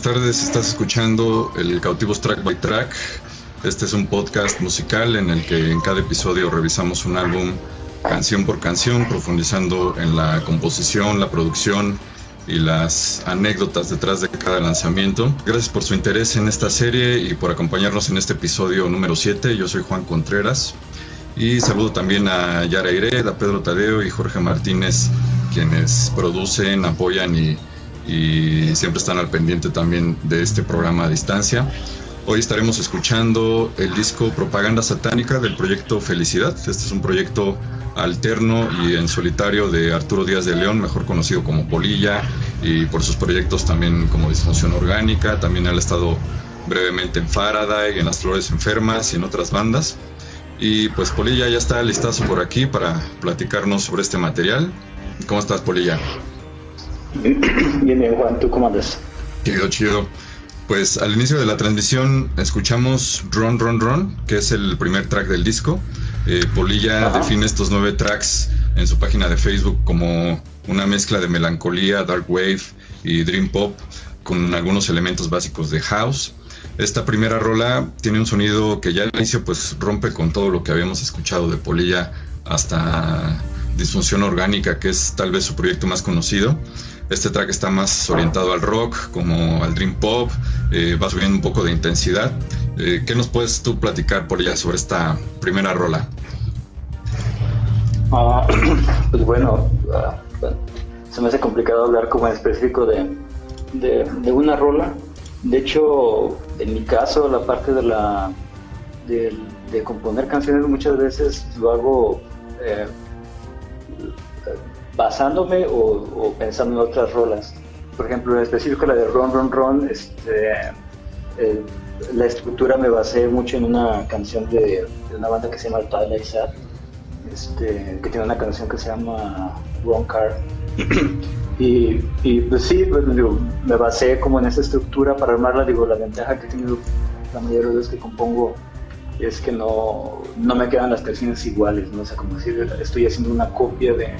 buenas tardes. Estás escuchando el Cautivos Track by Track. Este es un podcast musical en el que en cada episodio revisamos un álbum canción por canción, profundizando en la composición, la producción y las anécdotas detrás de cada lanzamiento. Gracias por su interés en esta serie y por acompañarnos en este episodio número 7. Yo soy Juan Contreras y saludo también a Yara Ired, a Pedro Tadeo y Jorge Martínez, quienes producen, apoyan y, y siempre están al pendiente también de este programa a distancia. Hoy estaremos escuchando el disco Propaganda Satánica del proyecto Felicidad. Este es un proyecto alterno y en solitario de Arturo Díaz de León, mejor conocido como Polilla, y por sus proyectos también como Disfunción Orgánica. También ha estado brevemente en Faraday, en Las Flores Enfermas y en otras bandas. Y pues Polilla ya está listazo por aquí para platicarnos sobre este material. ¿Cómo estás, Polilla? Bien, bien, Juan, ¿tú cómo andas? Chido, chido. Pues al inicio de la transmisión escuchamos Run, Run, Run, que es el primer track del disco. Eh, Polilla define estos nueve tracks en su página de Facebook como una mezcla de melancolía, dark wave y dream pop con algunos elementos básicos de house. Esta primera rola tiene un sonido que ya al inicio pues rompe con todo lo que habíamos escuchado de Polilla hasta Disfunción Orgánica, que es tal vez su proyecto más conocido. Este track está más orientado al rock, como al dream pop, eh, va subiendo un poco de intensidad. Eh, ¿Qué nos puedes tú platicar por ella sobre esta primera rola? Ah, pues bueno, ah, se me hace complicado hablar como en específico de, de, una rola. De hecho, en mi caso, la parte de la de, componer canciones muchas veces lo hago eh, basándome o, pensando en otras rolas. Por ejemplo, en específico la de Ron Ron Ron, este, la estructura me basé mucho en una canción de, una banda que se llama Twilight Sad, este, que tiene una canción que se llama Wrong Card. y, y, pues sí, pues, me basé como en esa estructura para armarla. Digo, la ventaja que he tenido la mayoría de las que compongo es que no, no me quedan las canciones iguales, ¿no? O sea, como si estoy haciendo una copia de,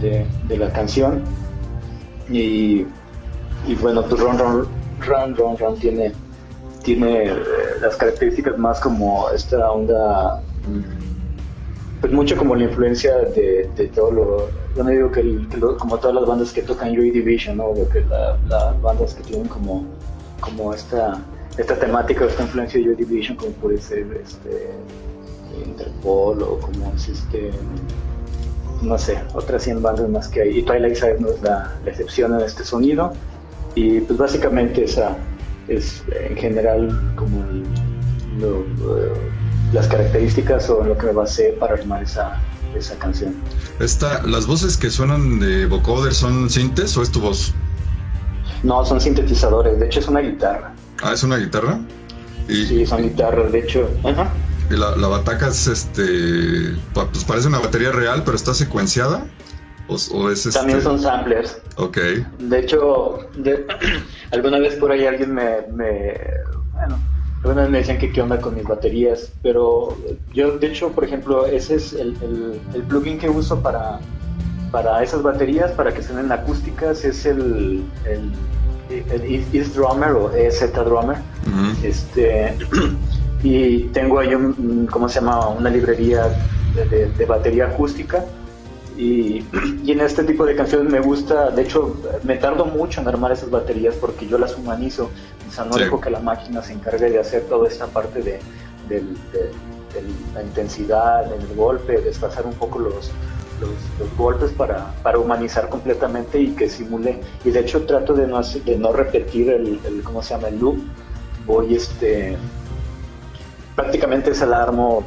de, la canción. Y, y, bueno, pues Run Run Run Run, Run tiene, tiene eh, las características más como esta onda, mm, pues mucho como la influencia de, de todo lo, yo no digo que, como todas las bandas que tocan Joy Division, ¿no? que las bandas que tienen como, como esta, esta temática, esta influencia de Joy Division, como puede ser este, Interpol o como es este no sé, otras 100 bandas más que hay. Y Twilight Side no es la, excepción en este sonido. Y pues básicamente esa es en general como eh, las características o lo que me basé para armar esa, esa canción. Esta, ¿Las voces que suenan de vocoder son sintes o es tu voz? No, son sintetizadores. De hecho es una guitarra. Ah, ¿es una guitarra? Y... Sí, son guitarras. De hecho, ajá. La, la, bataca es este. Pues parece una batería real, pero está secuenciada. O, es También este? son samplers. Ok. De hecho, alguna vez por ahí alguien me, me. bueno, alguna vez me decían que qué onda con mis baterías. Pero yo, de hecho, por ejemplo, ese es el, el, plugin que uso para, para esas baterías, para que suenen acústicas, es el, el, el Drummer o EZ Drummer. Este. y tengo ahí un, ¿cómo se llama? Una librería de, batería acústica y, y, en este tipo de canciones me gusta, de hecho me tardo mucho en armar esas baterías porque yo las humanizo, o sea, no dejo que la máquina se encargue de hacer toda esta parte de, la intensidad, del golpe, desfasar un poco los, los, golpes para, para, humanizar completamente y que simule. Y de hecho trato de no, de no repetir el, el, ¿cómo se llama? El loop. Voy este prácticamente es el armo.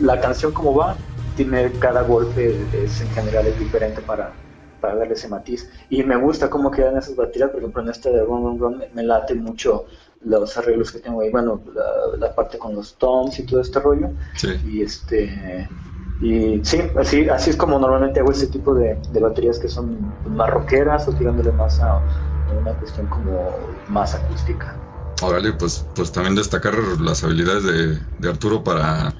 La canción como va, tiene cada golpe, es, en general es diferente para, para darle ese matiz. Y me gusta cómo quedan esas baterías, por ejemplo en este de Run Run Run me late mucho los arreglos que tengo ahí, bueno, la, parte con los toms y todo este rollo. Y este y sí, así, así es como normalmente hago ese tipo de, de baterías que son más rockeras o tirándole más a una cuestión como más acústica. Órale, pues, pues también destacar las habilidades de, Arturo para,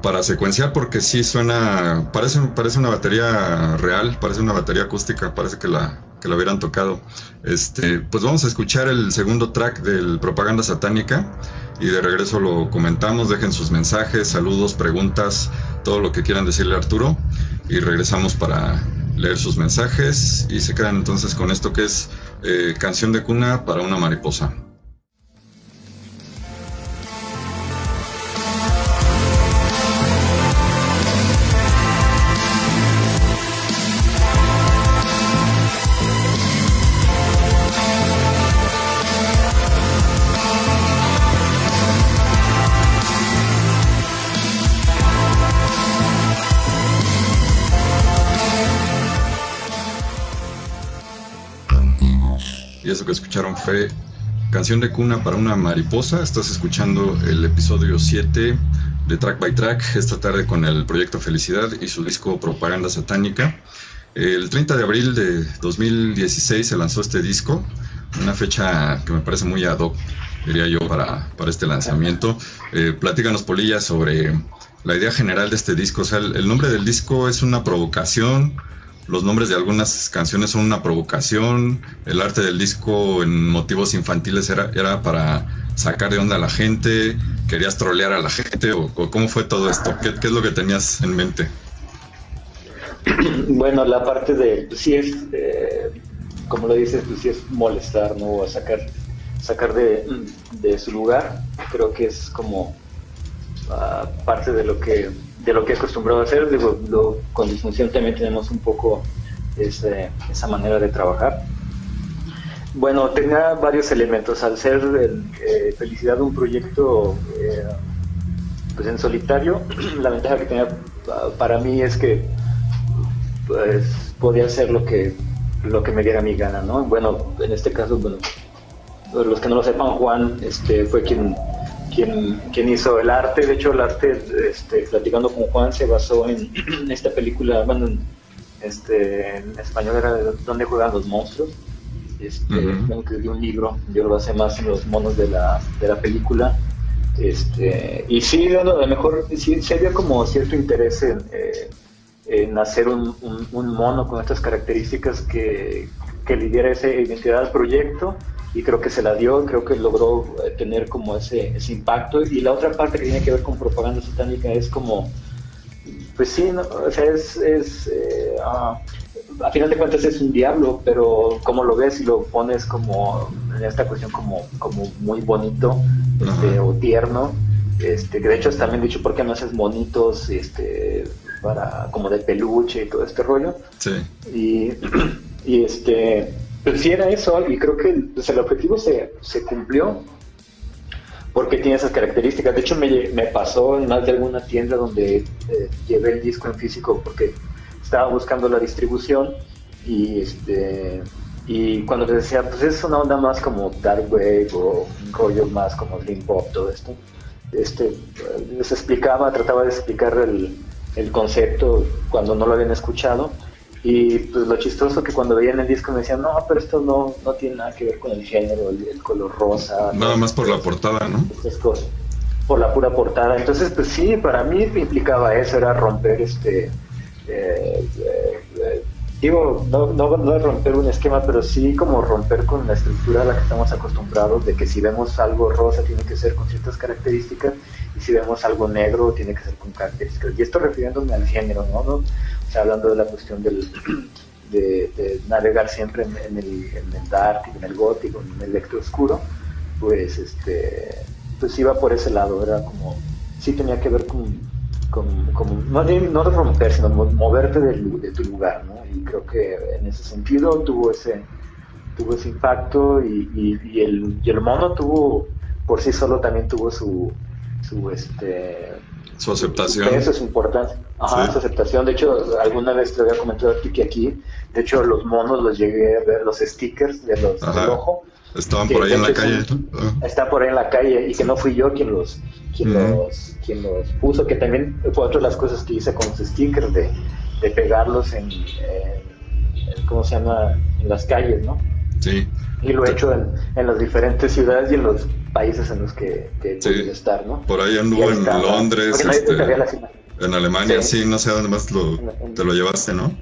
para secuenciar, porque sí suena, parece, parece una batería real, parece una batería acústica, parece que la, que lo hubieran tocado. Este, pues vamos a escuchar el segundo track del Propaganda Satánica y de regreso lo comentamos, dejen sus mensajes, saludos, preguntas, todo lo que quieran decirle a Arturo y regresamos para leer sus mensajes y se quedan entonces con esto que es eh, canción de cuna para una mariposa. Que escucharon fue Canción de cuna para una mariposa. Estás escuchando el episodio 7 de Track by Track esta tarde con el proyecto Felicidad y su disco Propaganda Satánica. El 30 de abril de 2016 se lanzó este disco, una fecha que me parece muy ad hoc, diría yo, para, para este lanzamiento. Eh, platícanos, Polilla, sobre la idea general de este disco. O sea, el nombre del disco es una provocación los nombres de algunas canciones son una provocación, el arte del disco en motivos infantiles era, era para sacar de onda a la gente, querías trolear a la gente o, cómo fue todo esto, ¿Qué, es lo que tenías en mente. Bueno, la parte de, pues sí es, eh, como lo dices, pues sí es molestar, ¿no? Sacar, sacar de, de su lugar, creo que es como uh, parte de lo que de lo que he acostumbrado a hacer. Digo, con disfunción también tenemos un poco esa manera de trabajar. Bueno, tenía varios elementos. Al ser eh, Felicidad un proyecto eh, pues en solitario, la ventaja que tenía para mí es que pues, podía hacer lo que, lo que me diera mi gana, ¿no? Bueno, en este caso, bueno, los que no lo sepan, Juan este, fue quien quien, hizo el arte. De hecho, el arte, este, platicando con Juan, se basó en, esta película, bueno, en, este, en español era Donde juegan los monstruos. Este, que un libro, yo lo basé más en los monos de la, de la película. Este, y sí, a lo mejor sí, había como cierto interés en, eh, en hacer un, un, mono con estas características que, que le diera esa identidad al proyecto y creo que se la dio, creo que logró eh, tener como ese, ese impacto. Y la otra parte que tiene que ver con propaganda satánica es como, pues sí, o sea, es, es eh, ah, a final de cuentas es un diablo, pero como lo ves y lo pones como en esta cuestión como, como muy bonito este, o tierno, este, que de hecho también dicho, ¿por qué no haces monitos este, para, como de peluche y todo este rollo? Sí. Y, y este pero sí era eso, y creo que pues, el objetivo se, se cumplió porque tiene esas características. De hecho, me, me pasó en más de alguna tienda donde eh, llevé el disco en físico porque estaba buscando la distribución y este y cuando les decía, pues es una onda más como Dark Wave o un rollo más como Dream Pop, todo esto, este, les explicaba, trataba de explicar el, el concepto cuando no lo habían escuchado y pues lo chistoso que cuando veían el disco me decían, no, pero esto no, no tiene nada que ver con el género, el, color rosa. Nada más por la portada, ¿no? por la pura portada. Entonces, pues sí, para mí implicaba eso, era romper este... Eh, eh, eh, digo, no, no, no romper un esquema, pero sí como romper con la estructura a la que estamos acostumbrados, de que si vemos algo rosa tiene que ser con ciertas características, y si vemos algo negro tiene que ser con características. Y esto refiriéndome al género, ¿no? ¿No? Hablando de la cuestión del, de, navegar siempre en, el, en dark, en el gótico, en el electro oscuro, pues este pues iba por ese lado, era como, sí tenía que ver con, con, no, no romper, sino moverte de, tu lugar, ¿no? Y creo que en ese sentido tuvo ese, tuvo ese impacto y, y, el, y el mono tuvo, por sí solo también tuvo su, su este su aceptación. Eso es importante. Ajá, su aceptación. De hecho, alguna vez te había comentado a ti que aquí, de hecho, los monos los llegué a ver, los stickers de los del ojo. Estaban por ahí en la calle. Ah. Están por ahí en la calle y que no fui yo quien los, quien los, quien los puso, que también fue otra de las cosas que hice con los stickers de, de pegarlos en, ¿cómo se llama? En las calles, ¿no? Sí. Y lo he hecho en, en las diferentes ciudades y en los países en los que, que sí. estar, ¿no? Por ahí anduvo en Londres, este, en Alemania, sí. no sé dónde más lo, te lo llevaste, ¿no?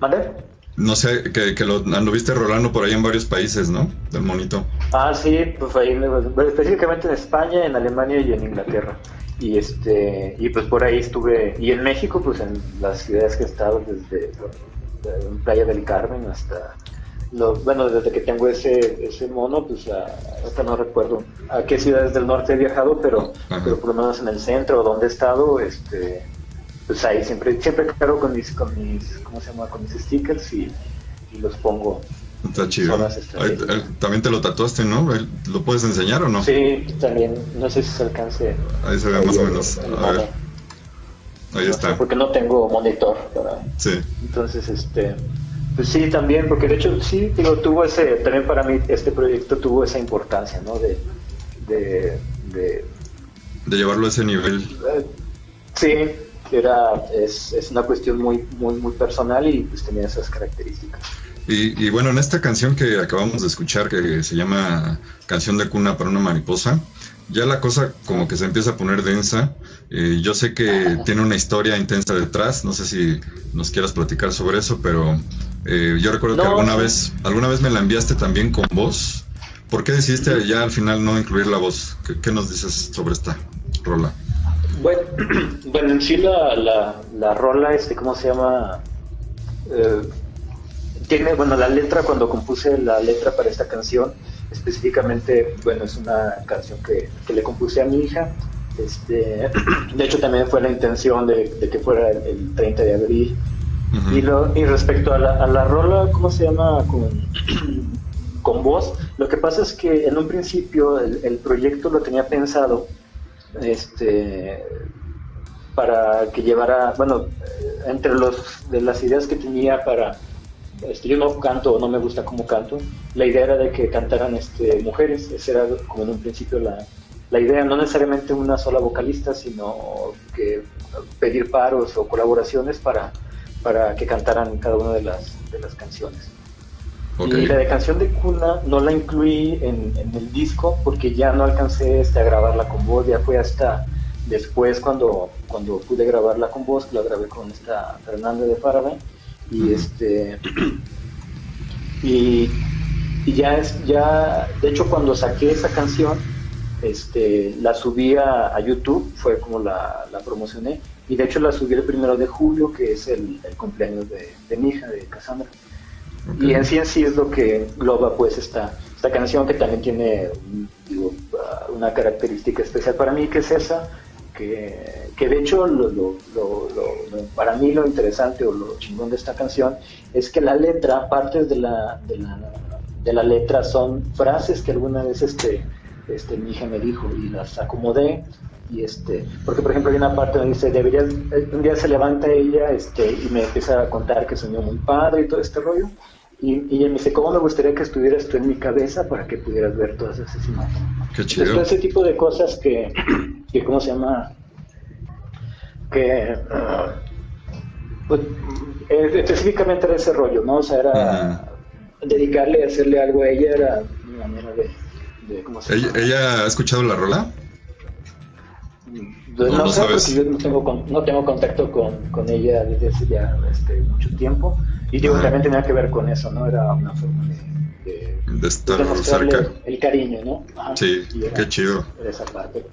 ¿Mande? no sé, que, que lo anduviste rolando por ahí en varios países, ¿no? Del monito. Ah, sí, pues ahí, específicamente en España, en Alemania y en Inglaterra. Y este y pues por ahí estuve, y en México, pues en las ciudades que he estado, desde Playa del Carmen hasta bueno, desde que tengo ese, ese mono, pues hasta no recuerdo a qué ciudades del norte he viajado, pero, pero por lo menos en el centro o donde he estado, este, pues ahí siempre, siempre cargo con mis, con mis, ¿cómo se llama? Con mis stickers y, los pongo. Está chido. también te lo tatuaste, ¿no? ¿Lo puedes enseñar o no? Sí, también. No sé si se alcance. Ahí se ve más o menos. A ver. Ahí está. porque no tengo monitor. Para... Sí. Entonces, este pues sí, también, porque de hecho sí, digo, tuvo ese, también para mí este proyecto tuvo esa importancia, ¿no? De, de, de, llevarlo a ese nivel. Eh, sí, era, es, es, una cuestión muy, muy, muy personal y pues tenía esas características. Y, y, bueno, en esta canción que acabamos de escuchar, que se llama Canción de cuna para una mariposa, ya la cosa como que se empieza a poner densa. Eh, yo sé que tiene una historia intensa detrás, no sé si nos quieras platicar sobre eso, pero eh, yo recuerdo que alguna vez, alguna vez me la enviaste también con voz. ¿Por qué decidiste ya al final no incluir la voz? ¿Qué, nos dices sobre esta rola? Bueno, bueno en sí la, la, la rola, este, ¿cómo se llama? Eh, tiene, bueno, la letra, cuando compuse la letra para esta canción, específicamente, bueno, es una canción que, le compuse a mi hija. Este, de hecho, también fue la intención de, que fuera el, 30 de abril. Y, lo, y respecto a la, a la rola, ¿cómo se llama? Con, con voz, lo que pasa es que en un principio el, proyecto lo tenía pensado este, para que llevara, bueno, entre los, de las ideas que tenía para este, yo no canto o no me gusta cómo canto. La idea era de que cantaran este, mujeres, esa era como en un principio la, la idea, no necesariamente una sola vocalista, sino que pedir paros o colaboraciones para, para que cantaran cada una de las, de las canciones. Y la de canción de cuna no la incluí en, en, el disco porque ya no alcancé este, a grabarla con voz, ya fue hasta después cuando, cuando pude grabarla con voz, la grabé con esta Fernanda de Faraday y este y, ya es ya de hecho cuando saqué esa canción este la subí a, YouTube fue como la, la, promocioné y de hecho la subí el primero de julio que es el, cumpleaños de, mi hija de Cassandra. Y en sí en sí es lo que loba pues esta esta canción que también tiene digo, una característica especial para mí que es esa que, que de hecho lo, lo, para mí lo interesante o lo chingón de esta canción es que la letra, partes de la, de la, de la letra son frases que alguna vez este, este, mi hija me dijo y las acomodé y este porque por ejemplo hay una parte donde dice deberías un día se levanta ella este y me empieza a contar que soñó muy padre y todo este rollo y, ella me dice, ¿cómo me gustaría que estuvieras tú en mi cabeza para que pudieras ver todas esas imágenes? Qué chido. ese tipo de cosas que, que ¿cómo se llama? Que, uh, pues, eh, específicamente era ese rollo, ¿no? O sea, era dedicarle, hacerle algo a ella, era mi manera de, ¿cómo se llama? ¿Ella, ha escuchado la rola? No, no, sé, porque yo no tengo, no tengo contacto con, con ella desde hace ya este, mucho tiempo. Y digo, también tenía que ver con eso, ¿no? Era una forma de, de, estar cerca. El cariño, ¿no? sí, qué chido. Esa parte.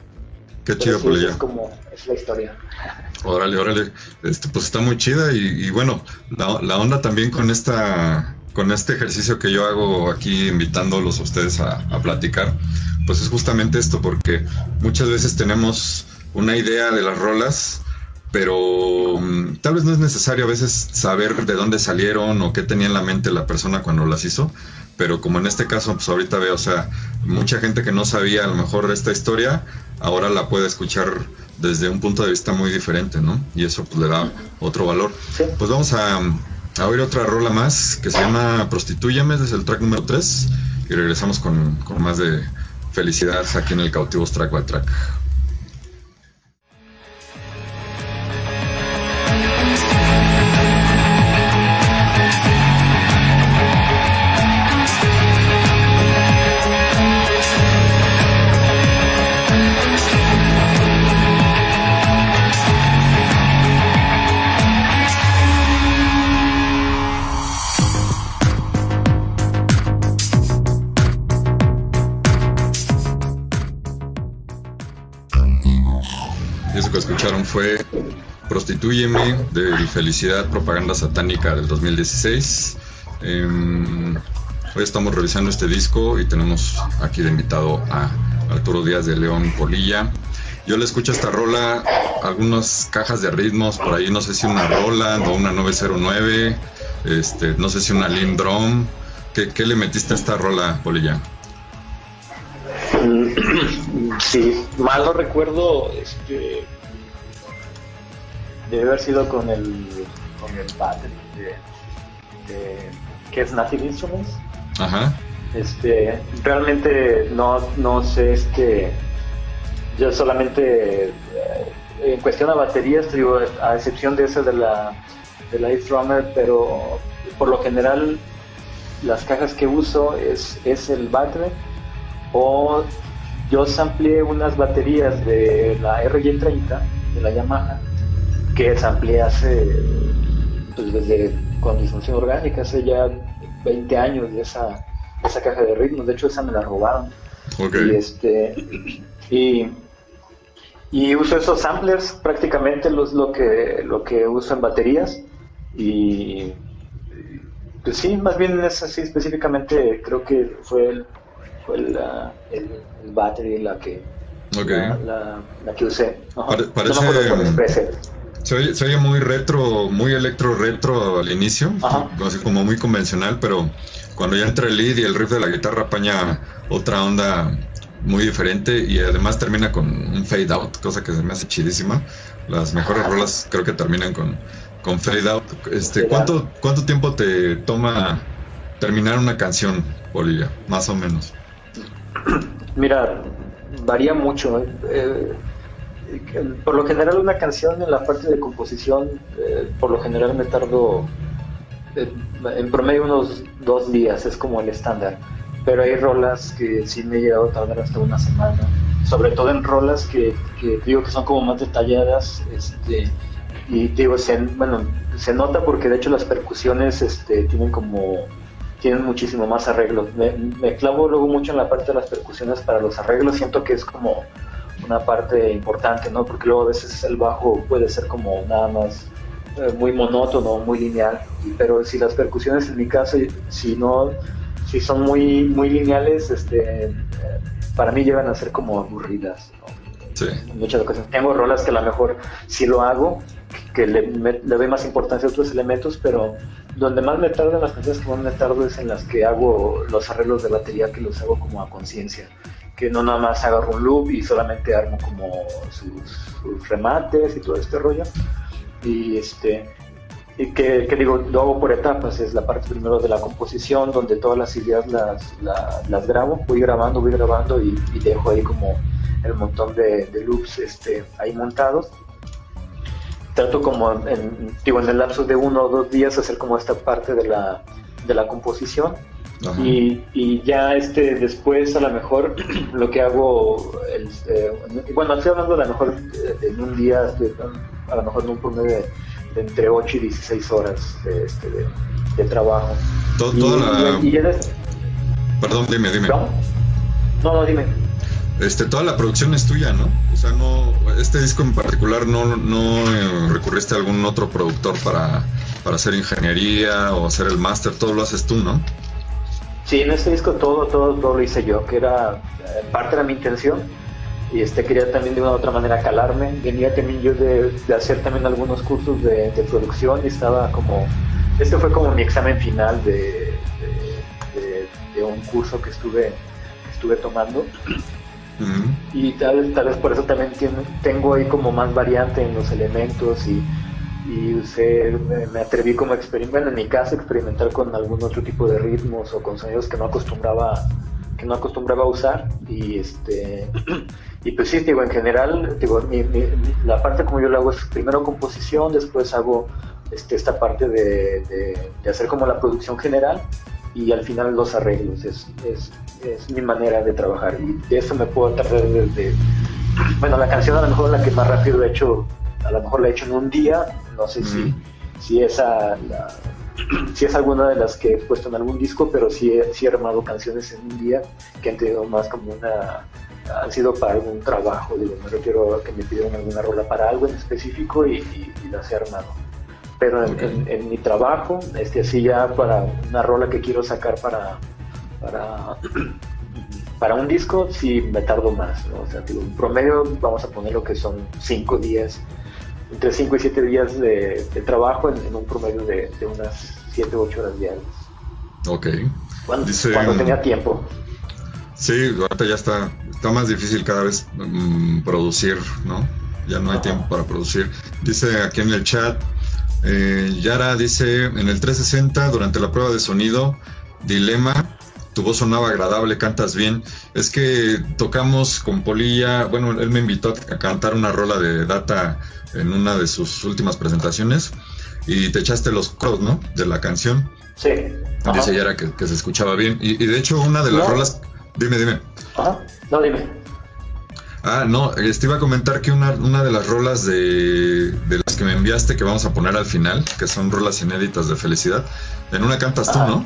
Qué chido por ella. Es como, es la historia. Órale, órale. Este, pues está muy chida y, y bueno, la, la, onda también con esta con este ejercicio que yo hago aquí invitándolos a ustedes a, a platicar, pues es justamente esto, porque muchas veces tenemos una idea de las rolas, pero mm, tal vez no es necesario a veces saber de dónde salieron o qué tenía en la mente la persona cuando las hizo, pero como en este caso, pues ahorita veo, o sea, mucha gente que no sabía a lo mejor esta historia, ahora la puede escuchar desde un punto de vista muy diferente, ¿no? Y eso pues le da otro valor. Pues vamos a, a, oír otra rola más que se llama Prostituyame, es el track número 3, y regresamos con, con más de felicidad aquí en el Cautivos Track by Track. Fue Prostituyeme de Felicidad Propaganda Satánica del 2016. Em, hoy estamos revisando este disco y tenemos aquí de invitado a Arturo Díaz de León Polilla. Yo le escucho esta rola, algunas cajas de ritmos, por ahí no sé si una Roland o una 909, este, no sé si una Lindrom. ¿Qué, ¿Qué le metiste a esta rola, Polilla? Sí, mal no recuerdo, este, debe haber sido con el, con el battery de, de que es Native Instruments. Ajá. Este, realmente no, no sé, este, yo solamente eh, en cuestión a baterías, digo, a excepción de esa de la de la Drummer, pero por lo general las cajas que uso es, es el battery o yo sampleé unas baterías de la RY30 de la Yamaha que sampleé hace pues desde con mi función orgánica hace ya 20 años de esa, esa caja de ritmos. De hecho esa me la robaron. Y este y, y uso esos samplers prácticamente los, lo que lo que uso en baterías. Y pues sí más bien es así específicamente creo que fue el fue la, el, el battery la que la, la, que usé. Parece se oye, se oye, muy retro, muy electro retro al inicio, así como muy convencional, pero cuando ya entra el lead y el riff de la guitarra apaña otra onda muy diferente y además termina con un fade out, cosa que se me hace chidísima. Las mejores rolas creo que terminan con, con fade out. Este, ¿cuánto, ¿Cuánto tiempo te toma terminar una canción, Bolivia? Más o menos. Mira, varía mucho. Eh, por lo general una canción en la parte de composición, eh, por lo general me tardo eh, en promedio unos dos días, es como el estándar. Pero hay rolas que sí me he llegado a tardar hasta una semana. Sobre todo en rolas que, digo que son como más detalladas. Este, y digo, se, bueno, se nota porque de hecho las percusiones este, tienen como tienen muchísimo más arreglos. Me, me, clavo luego mucho en la parte de las percusiones para los arreglos, siento que es como una parte importante, ¿no? Porque luego a veces el bajo puede ser como nada más eh, muy monótono, muy lineal, pero si las percusiones en mi caso, si no, si son muy, muy lineales, este, para mí llegan a ser como aburridas, Sí. En muchas ocasiones. Tengo rolas que a lo mejor sí lo hago, que le, le doy más importancia a otros elementos, pero donde más me tardo en las canciones que más me tardo es en las que hago los arreglos de batería, que los hago como a conciencia que no nada más agarro un loop y solamente armo como sus, remates y todo este rollo. Y este y que, digo, lo hago por etapas, es la parte primero de la composición, donde todas las ideas las, las, grabo, voy grabando, voy grabando y, dejo ahí como el montón de, loops este, ahí montados. Trato como en, digo, en el lapso de uno o dos días hacer como esta parte de la, de la composición y, y, ya este después a lo mejor lo que hago, eh, bueno, estoy hablando a lo mejor en un día, a lo mejor en un promedio de, entre 8 y 16 horas de, este, de, trabajo. Perdón, dime, dime. ¿No? no, dime. Este, toda la producción es tuya, ¿no? O sea, no, este disco en particular no, no eh, recurriste a algún otro productor para, para hacer ingeniería o hacer el máster, todo lo haces tú, ¿no? Sí, en este disco todo, todo, todo lo hice yo, que era eh, parte de mi intención. Y este quería también de una u otra manera calarme. Venía también yo de, hacer también algunos cursos de, producción y estaba como... Este fue como mi examen final de, de un curso que estuve, estuve tomando. Y tal, tal vez por eso también tengo ahí como más variante en los elementos y y usé, me, atreví como experimentar, en mi caso, experimentar con algún otro tipo de ritmos o con sonidos que no acostumbraba que no acostumbraba a usar y este y pues sí digo en general digo la parte como yo lo hago es primero composición después hago este, esta parte de, de, hacer como la producción general y al final los arreglos. Es, es, es, mi manera de trabajar y de eso me puedo tardar desde bueno la canción a lo mejor la que más rápido he hecho a lo mejor la he hecho en un día no sé si, si, esa, si es alguna de las que he puesto en algún disco, pero sí he, sí he armado canciones en un día que han tenido más como una ha sido para algún trabajo, digo, me refiero a que me pidieron alguna rola para algo en específico y, y, la he armado. Pero en, mi trabajo, este, así ya para una rola que quiero sacar para, para, para un disco, sí me tardo más, ¿no? O sea, digo, en promedio vamos a poner lo que son cinco días, entre cinco y siete días de, trabajo en, un promedio de, de unas siete u ocho horas diarias. Ok. Cuando, cuando tenía tiempo. Sí, ahorita ya está, está más difícil cada vez mm, producir, ¿no? Ya no hay tiempo para producir. Dice aquí en el chat, eh, Yara dice, en el 360, durante la prueba de sonido, dilema, tu voz sonaba agradable, cantas bien. Es que tocamos con Polilla, bueno, él me invitó a cantar una rola de Data en una de sus últimas presentaciones y te echaste los coros, ¿no? De la canción. Sí. Dice Yara que, se escuchaba bien. Y, de hecho, una de las rolas Dime, dime. Ajá, no, dime. Ah, no, este iba a comentar que una, una de las rolas de, de, las que me enviaste que vamos a poner al final, que son rolas inéditas de felicidad, en una cantas tú, ¿no?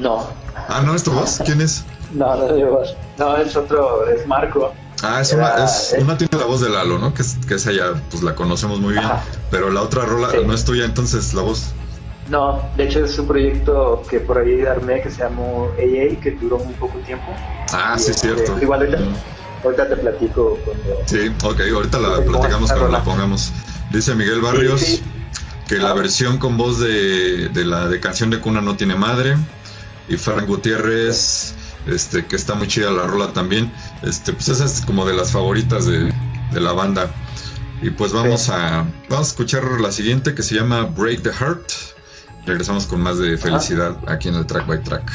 No. Ah, ¿no es tu voz? ¿Quién es? No, no es voz. No, es otro, es Marco. Ah, es una, es, una tiene la voz de Lalo, ¿no? Que, que esa ya, pues la conocemos muy bien. Pero la otra rola no es tuya, entonces la voz. No, de hecho es un proyecto que por ahí armé que se llamó AA, que duró muy poco tiempo. Ah, sí, es cierto. igual ahorita, te platico. Sí, ok, ahorita la platicamos cuando la pongamos. Dice Miguel Barrios que la versión con voz de, de, la de canción de cuna no tiene madre. Y Frank Gutiérrez, este, que está muy chida la rola también. Este, pues esa es como de las favoritas de, de la banda. Y pues vamos a, vamos a escuchar la siguiente que se llama Break the Heart. Regresamos con más de felicidad aquí en el Track by Track.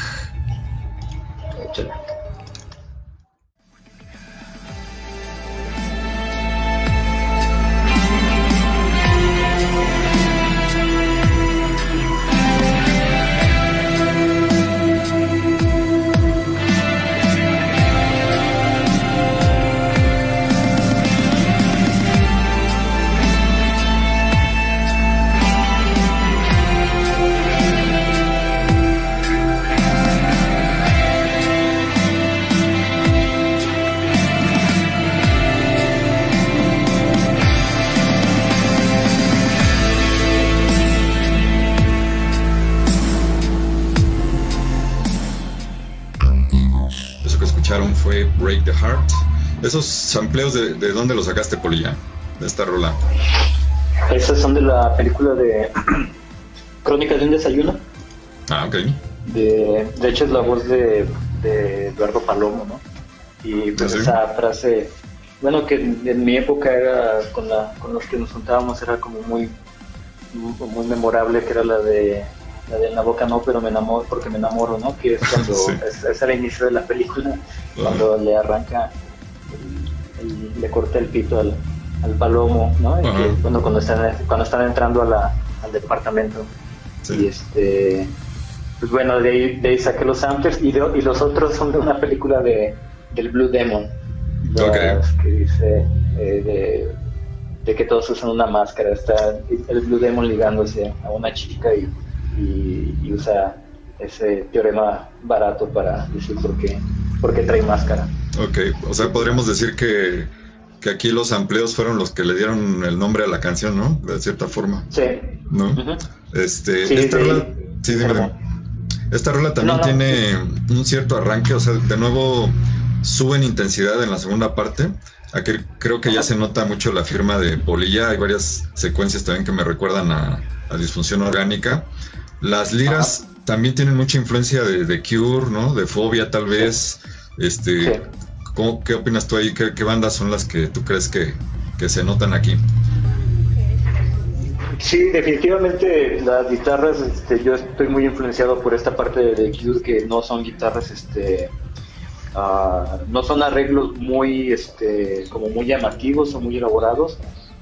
Esos sampleos, de, de dónde los sacaste, Polilla? De esta rola. Esos son de la película de Crónicas de un desayuno. Ah, ok. De, de hecho es la voz de, de Eduardo Palomo, ¿no? Y pues ¿Ah, esa frase, bueno, que en, mi época era con, la, con los que nos juntábamos era como muy, muy memorable, que era la de la de la boca no, pero me enamoro porque me enamoro, ¿no? Que es cuando es, el inicio de la película, cuando le arranca le corta el pito al, palomo, ¿no? cuando, cuando, están, cuando están entrando al departamento. Y este, pues bueno, de ahí, de ahí saqué los samplers y, y los otros son de una película de, del Blue Demon. Que dice eh, de, que todos usan una máscara. Está el Blue Demon ligándose a una chica y, y, usa ese teorema barato para decir por qué, por qué trae máscara. Ok, o sea, podríamos decir que, que aquí los amplios fueron los que le dieron el nombre a la canción, ¿no? De cierta forma. Sí. ¿No? Este, esta rola, sí, dime, Esta rola también tiene un cierto arranque, o sea, de nuevo sube en intensidad en la segunda parte. Aquí creo que ya se nota mucho la firma de Polilla. Hay varias secuencias también que me recuerdan a, a disfunción orgánica. Las liras también tienen mucha influencia de, de, Cure, ¿no? De Fobia, tal vez. Este, ¿Qué opinas tú ahí? ¿Qué, bandas son las que tú crees que, se notan aquí? Sí, definitivamente las guitarras, este, yo estoy muy influenciado por esta parte de, Cure que no son guitarras, este, ah, no son arreglos muy, este, como muy llamativos o muy elaborados,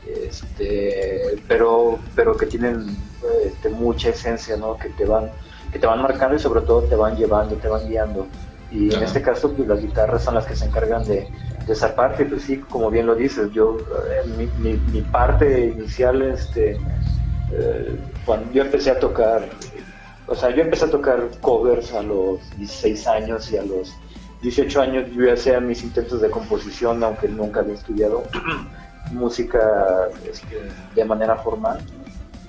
este, pero, pero que tienen este, mucha esencia, ¿no? Que te van, que te van marcando y sobre todo te van llevando, te van guiando. Y en este caso, pues las guitarras son las que se encargan de, de esa parte, pues sí, como bien lo dices, yo, eh, mi, mi, parte inicial, este, eh, cuando yo empecé a tocar, o sea, yo empecé a tocar covers a los 16 años y a los 18 años yo hacía mis intentos de composición, aunque nunca había estudiado música este, de manera formal.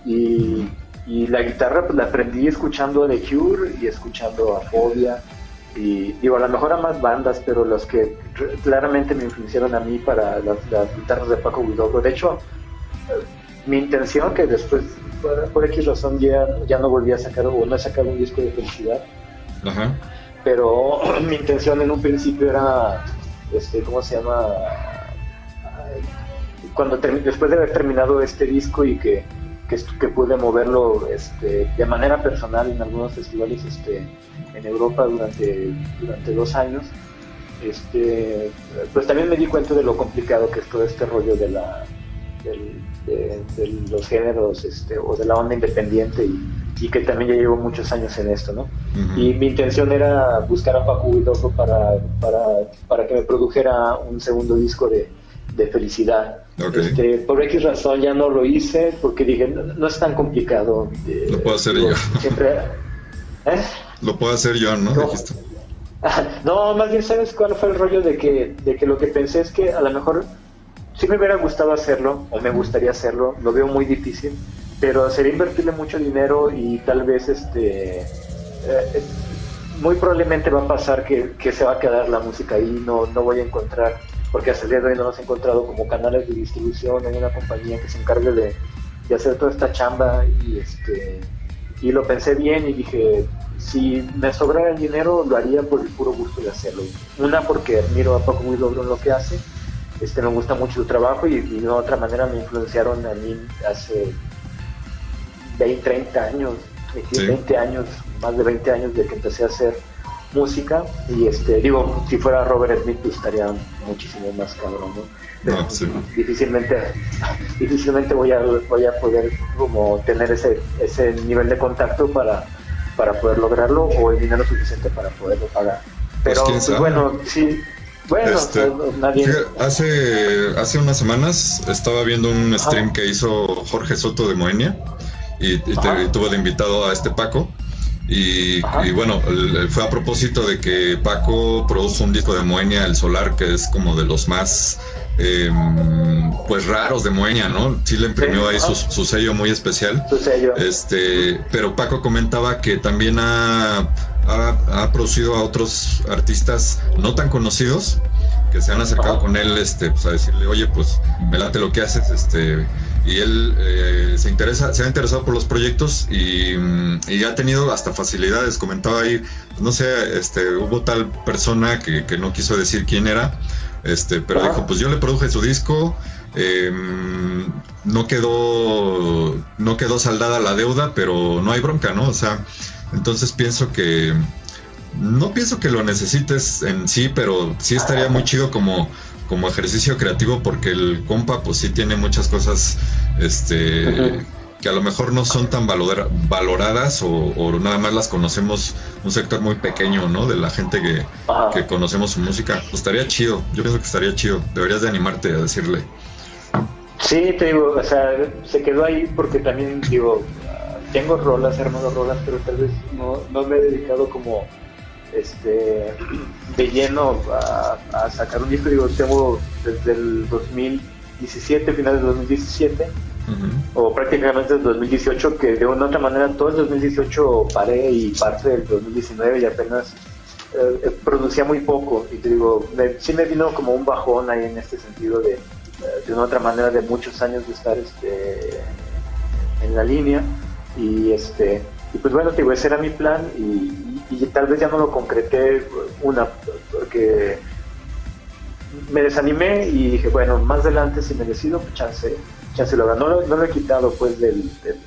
Y, la guitarra pues la aprendí escuchando a The Cure y escuchando a Fobia. Y digo, a lo mejor a más bandas, pero las que claramente me influenciaron a mí para las, guitarras de Paco Huidobro. De hecho, mi intención, que después, por, X razón, ya, ya no volví a sacar o no he sacado un disco de felicidad. Pero mi intención en un principio era, este, ¿cómo se llama? Cuando después de haber terminado este disco y que, que, pude moverlo este, de manera personal en algunos festivales este, en Europa durante, durante dos años, este, pues también me di cuenta de lo complicado que es todo este rollo de la, de, los géneros este, o de la onda independiente y, que también ya llevo muchos años en esto, ¿no? Y mi intención era buscar a Paco Huidobro para, para, para que me produjera un segundo disco de, de felicidad. Este, por X razón ya no lo hice porque dije, no, es tan complicado. lo puedo hacer yo. ¿eh? Lo puedo hacer yo, ¿no? No. no, más bien, ¿sabes cuál fue el rollo de que, de que lo que pensé es que a lo mejor sí me hubiera gustado hacerlo, o me gustaría hacerlo, lo veo muy difícil, pero sería invertirle mucho dinero y tal vez este eh, muy probablemente va a pasar que, se va a quedar la música ahí, no, no voy a encontrar, porque hasta el día de hoy no nos he encontrado como canales de distribución en una compañía que se encargue de, hacer toda esta chamba y este y lo pensé bien y dije si me sobrara el dinero lo haría por el puro gusto de hacerlo. Una porque admiro a Paco muy en lo que hace este, me gusta mucho su trabajo y, de otra manera me influenciaron a mí hace 20, 30 años, 20 años, más de 20 años de que empecé a hacer música y este digo si fuera Robert Smith pues estaría muchísimo más cabrón ¿no? difícilmente difícilmente voy a voy a poder como tener ese ese nivel de contacto para para poder lograrlo o el dinero suficiente para poderlo pagar. Pues, pero pues, bueno sí. Bueno, este, hace, hace unas semanas estaba viendo un stream que hizo Jorge Soto de Moenia y, tuvo de invitado a este Paco. Y, bueno, fue a propósito de que Paco produjo un disco de Moenia, El Solar, que es como de los más em, pues raros de Moenia, ¿no? Sí le imprimió ahí su, su, sello muy especial. Su sello. Este, pero Paco comentaba que también ha ha, producido a otros artistas no tan conocidos que se han acercado con él este, pues, a decirle, oye, pues me late lo que haces, este, y él eh, se interesa, se ha interesado por los proyectos y, ha tenido hasta facilidades. Comentaba ahí, no sé, este, hubo tal persona que, no quiso decir quién era, este, pero dijo, pues yo le produje su disco, em, no quedó, no quedó saldada la deuda, pero no hay bronca, ¿no? O sea, entonces pienso que no pienso que lo necesites en sí, pero sí estaría muy chido como, como ejercicio creativo porque el compa pues sí tiene muchas cosas este que a lo mejor no son tan valoradas o, nada más las conocemos un sector muy pequeño, ¿no? De la gente que, que conocemos su música. Pues estaría chido, yo pienso que estaría chido. Deberías de animarte a decirle. Sí, te digo, o sea, se quedó ahí porque también, digo, tengo rolas, hermano rolas, pero tal vez no, no me he dedicado como este de lleno a, sacar un disco. Digo, tengo desde el 2017, finales de 2017, o prácticamente desde 2018, que de una u otra manera todo el 2018 paré y parte del 2019 y apenas eh, eh, producía muy poco. Y te digo, sí me vino como un bajón ahí en este sentido de, de una otra manera de muchos años de estar este, en la línea y este y pues bueno, digo, ese era mi plan y, tal vez ya no lo concreté una, porque me desanimé y dije, bueno, más adelante si me decido, pues chance, chance lo haga. No, lo he quitado pues del, del,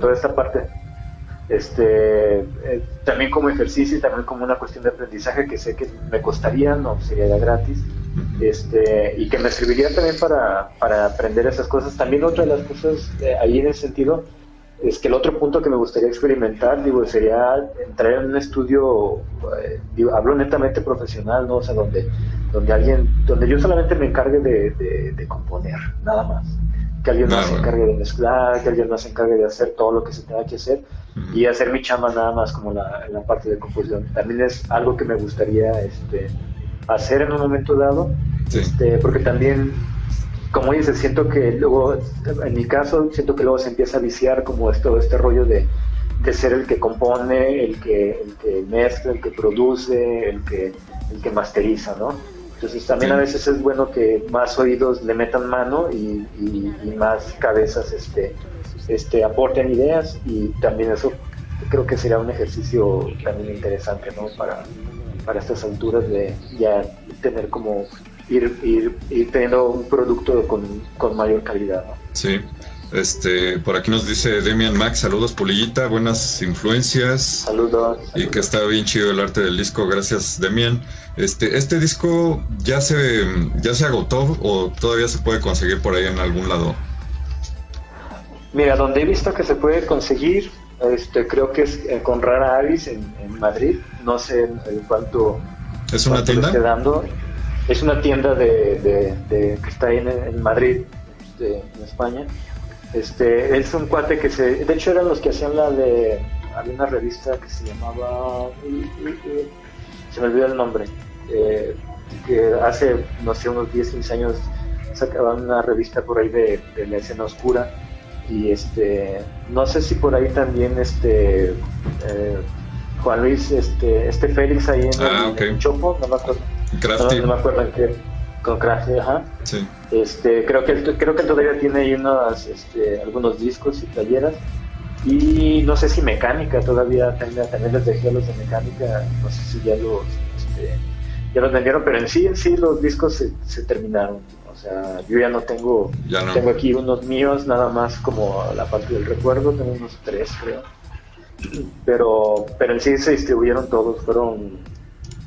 toda esta parte. Este, eh, también como ejercicio y también como una cuestión de aprendizaje que sé que me costaría, no sería gratis, este, y que me serviría también para, para aprender esas cosas. También otra de las cosas eh, ahí en ese sentido es que el otro punto que me gustaría experimentar, digo, sería entrar en un estudio, eh, hablo netamente profesional, ¿no? O sea, donde, donde alguien, donde yo solamente me encargue de, de, componer, nada más. que alguien más se encargue de mezclar, que alguien más se encargue de hacer todo lo que se tenga que hacer y hacer mi chamba nada más como la, la parte de composición. También es algo que me gustaría este, hacer en un momento dado, este, porque también, como dices, siento que luego, en mi caso, siento que luego se empieza a viciar como esto, este rollo de, de ser el que compone, el que, el que mezcla, el que produce, el que, el que masteriza, ¿no? Entonces también a veces es bueno que más oídos le metan mano y, más cabezas este, este, aporten ideas y también eso creo que sería un ejercicio también interesante ¿no? para, para estas alturas de ya tener como ir, ir, ir teniendo un producto con, con mayor calidad. ¿no? Sí, este, por aquí nos dice Demian Max, saludos Polillita, buenas influencias. Saludos. Y que está bien chido el arte del disco, gracias Demian. Este, este disco ya se, ya se agotó o todavía se puede conseguir por ahí en algún lado. Mira, donde he visto que se puede conseguir, este, creo que es eh, con Rara Avis en, Madrid. No sé en, cuánto. ¿Es una tienda? Es una tienda de, que está ahí en, Madrid, este, en España. Este, es un cuate que se. De hecho, eran los que hacían la de. Había una revista que se llamaba. Se me olvidó el nombre. Eh, que hace, no sé, unos 10, 15 años sacaban una revista por ahí de, la escena oscura. Y este. No sé si por ahí también este. Eh, Juan Luis, este, este Félix ahí en, ah, Chopo, no me acuerdo. No, me acuerdo en qué con Crash, ajá. Sí. Este, creo que creo que todavía tiene ahí unos, este, algunos discos y talleras. Y no sé si mecánica todavía también, también les dejé los de mecánica, no sé si ya los este, ya los vendieron, pero en sí en sí los discos se, terminaron. O sea, yo ya no tengo tengo aquí unos míos nada más como la parte del recuerdo, tengo unos tres creo. Pero pero en sí se distribuyeron todos, fueron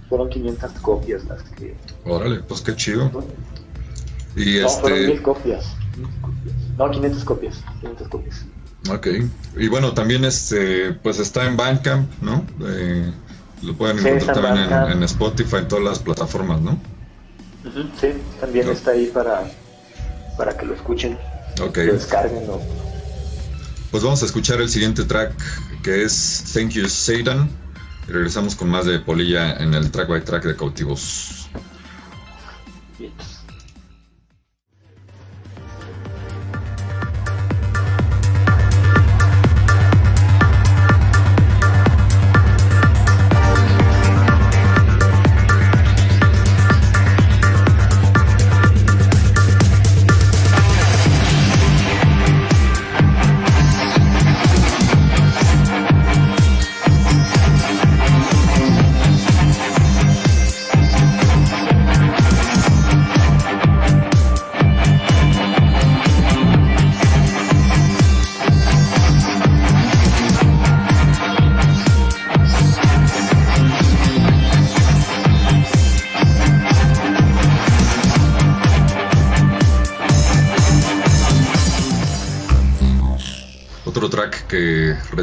fueron 500 copias las que... Órale, pues qué chido. Y no, este... fueron mil copias. No, 500 copias. 500 copias. Ok. Y bueno, también este, pues está en Bandcamp, ¿no? Eh, lo pueden encontrar también en, Spotify, en todas las plataformas, ¿no? sí, también está ahí para, para que lo escuchen. Ok. Lo descarguen. Pues vamos a escuchar el siguiente track que es Thank You Satan regresamos con más de Polilla en el track by track de cautivos.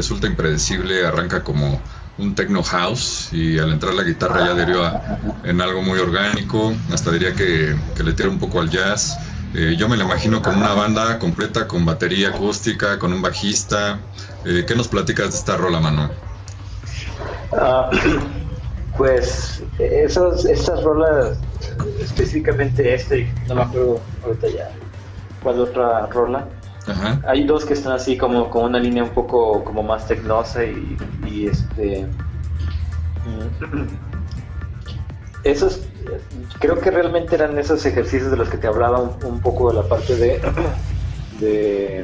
Resulta impredecible, arranca como un techno house y al entrar la guitarra ya deriva en algo muy orgánico, hasta diría que, le tira un poco al jazz. Eh, yo me lo imagino con una banda completa, con batería acústica, con un bajista. Eh, ¿Qué nos platicas de esta rola, mano? Ah, pues esos, estas rolas, específicamente este, no me acuerdo ahorita ya cuál otra rola, hay dos que están así como con una línea un poco como más tecnosa y, este mm, esos creo que realmente eran esos ejercicios de los que te hablaba un, poco de la parte de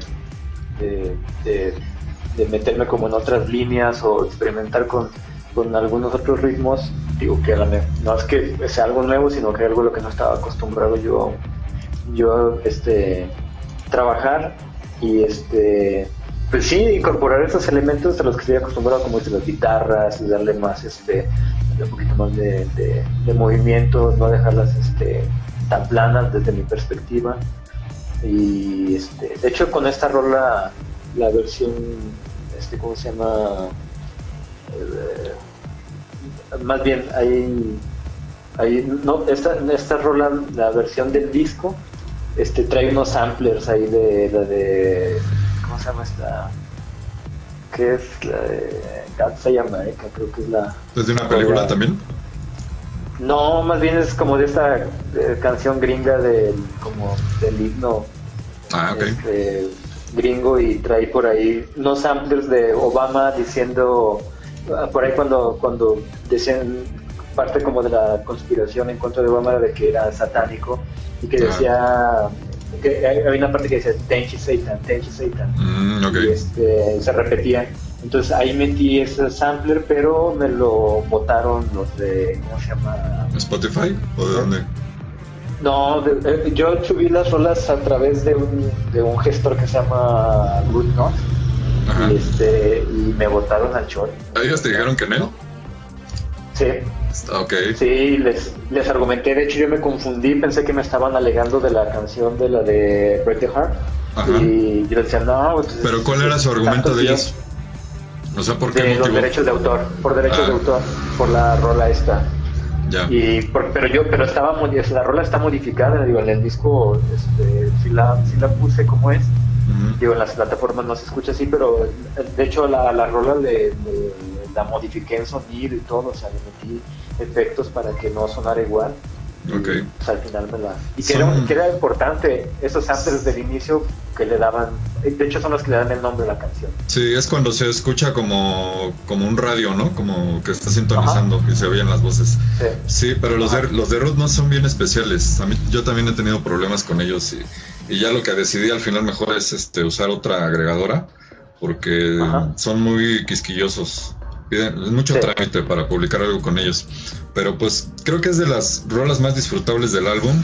de, de, meterme como en otras líneas o experimentar con, con algunos otros ritmos. Digo que no es que sea algo nuevo sino que algo a lo que no estaba acostumbrado yo yo este trabajar y este pues sí incorporar esos elementos a los que estoy acostumbrado como las guitarras y darle más este un poquito más de, de, movimiento no dejarlas este tan planas desde mi perspectiva. Y este de hecho con esta rola la versión este cómo se llama eh, más bien hay, hay no esta esta rola la versión del disco este trae unos samplers ahí de la de ¿cómo se llama esta? ¿Qué es la de God America? Creo que es la ¿Es de una película también? No, más bien es como de esta eh, canción gringa del como del himno ah, okay. este, gringo y trae por ahí unos samplers de Obama diciendo ah, por ahí cuando cuando decían parte como de la conspiración en contra de Obama de que era satánico y que decía que había una parte que decía you Satan, you Satan mm, okay. y este, se repetía entonces ahí metí ese sampler pero me lo botaron los de ¿cómo se llama? Spotify o de dónde? No, de, eh, yo subí las rolas a través de un, de un gestor que se llama Root y, este, y me botaron al short. ¿Ellos te dijeron que no? Sí. Ok. Sí, les, les argumenté. De hecho, yo me confundí. Pensé que me estaban alegando de la canción de la de Break the Heart. Ajá. Y yo decía, no. Pues, ¿Pero cuál era su argumento de ellos? O sea, ¿por qué de los derechos de autor. Por derechos Ah. de autor. Por la rola esta. Ya. Y por- pero yo, pero estaba la rola está modificada, digo, en el disco, este, si la, si la puse como es, Ujú. digo, en las plataformas no se escucha así, pero de hecho la, la rola le, le- la modifiqué en sonido y todo, o sea, le metí efectos para que no sonara igual. Y, Ok. pues, al final me la... Y que, Son- era, que era importante, esos samples del inicio que le daban, de hecho son los que le dan el nombre a la canción. Sí, es cuando se escucha como, como un radio, ¿no? Como que está sintonizando y se oyen las voces. Sí. Sí, pero los de, los de Root no son bien especiales. A mí, yo también he tenido problemas con ellos y, y ya lo que decidí al final mejor es este usar otra agregadora porque Ajá. son muy quisquillosos. Piden es mucho Sí. trámite para publicar algo con ellos. Pero pues creo que es de las rolas más disfrutables del álbum.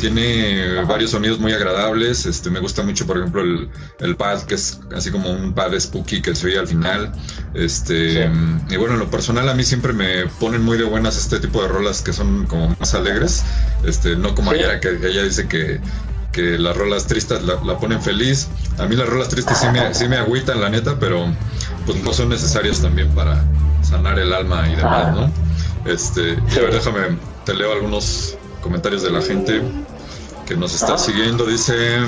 Tiene Ajá. varios sonidos muy agradables. Este, me gusta mucho, por ejemplo, el, el pad, que es así como un pad spooky que se oye al final. Este, Sí. y bueno, en lo personal a mí siempre me ponen muy de buenas este tipo de rolas que son como más alegres. Este, no como Sí. Que ella dice que, que las rolas tristes la, la ponen feliz. A mí las rolas tristes sí me, sí me agüitan, la neta, pero pues no son necesarias también para sanar el alma y demás. ¿no? Este, y a ver, déjame, te leo algunos comentarios de la gente que nos está siguiendo. Dice,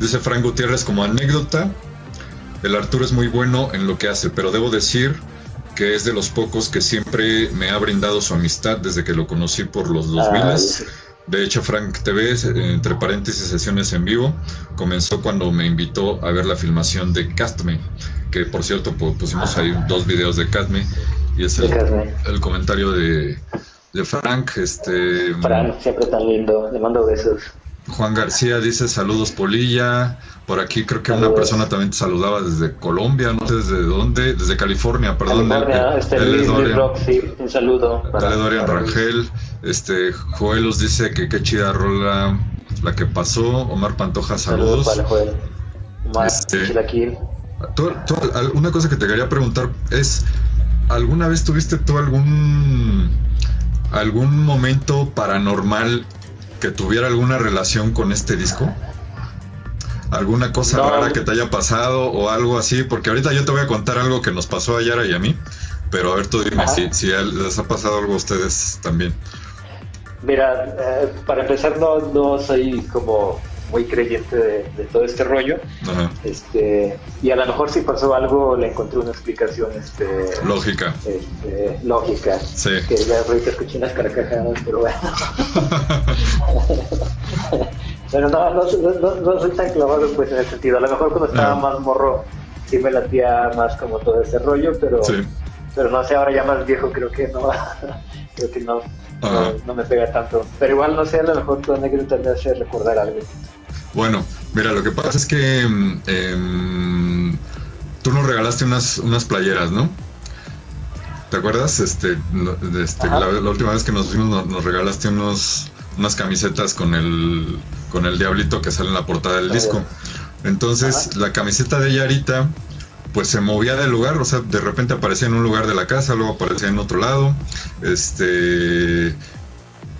dice Frank Gutiérrez como anécdota, el Arturo es muy bueno en lo que hace, pero debo decir que es de los pocos que siempre me ha brindado su amistad desde que lo conocí por los 2000 Ah, de hecho, Frank TV, entre paréntesis, sesiones en vivo, comenzó cuando me invitó a ver la filmación de Castme, que por cierto pu- pusimos ahí dos videos de Castme, y es el, el comentario de, de Frank. Este, Fran, siempre tan lindo, le mando besos. Juan García dice saludos Polilla. Por aquí creo que una persona también te saludaba desde Colombia, no sé desde dónde, desde California, perdón. California, este Luis, Luis Dorian. Rock, sí, un saludo. Dale Dorian para- Rangel, este Joelus dice que qué chida rola la que pasó, Omar Pantoja Saludos saludos. para Joel. Omar, Este-. Tú- una cosa que te quería preguntar es, ¿alguna vez tuviste tú algún algún momento paranormal que tuviera alguna relación con este disco? ¿Alguna cosa No. rara que te haya pasado o algo así? Porque ahorita yo te voy a contar algo que nos pasó a Yara y a mí, pero a ver tú dime si, si les ha pasado algo a ustedes también. Mira, eh, para empezar, no, no soy como muy creyente de, de todo este rollo. Ajá. Este, y a lo mejor si pasó algo, le encontré una explicación este, Lógica. este, lógica. Sí. Que ya ahorita escuché unas carcajadas, pero bueno. pero no, no, no, no soy tan clavado pues en ese sentido. A lo mejor cuando estaba Ajá. más morro sí me latía más como todo ese rollo, pero, Sí. pero no sé, ahora ya más viejo creo que no, creo que no, no, Ajá. no me pega tanto. Pero igual no sé, a lo mejor tu anécdota me hace recordar algo. Bueno, mira, lo que pasa es que mm, em, tú nos regalaste unas, unas playeras, ¿no? ¿Te acuerdas? Este, este, la, la última vez que nos vimos nos, nos regalaste unos, unas camisetas con el, con el diablito que sale en la portada del Ah, disco. Entonces, la camiseta de Yarita, pues se movía del lugar, o sea, de repente aparecía en un lugar de la casa, luego aparecía en otro lado. Este,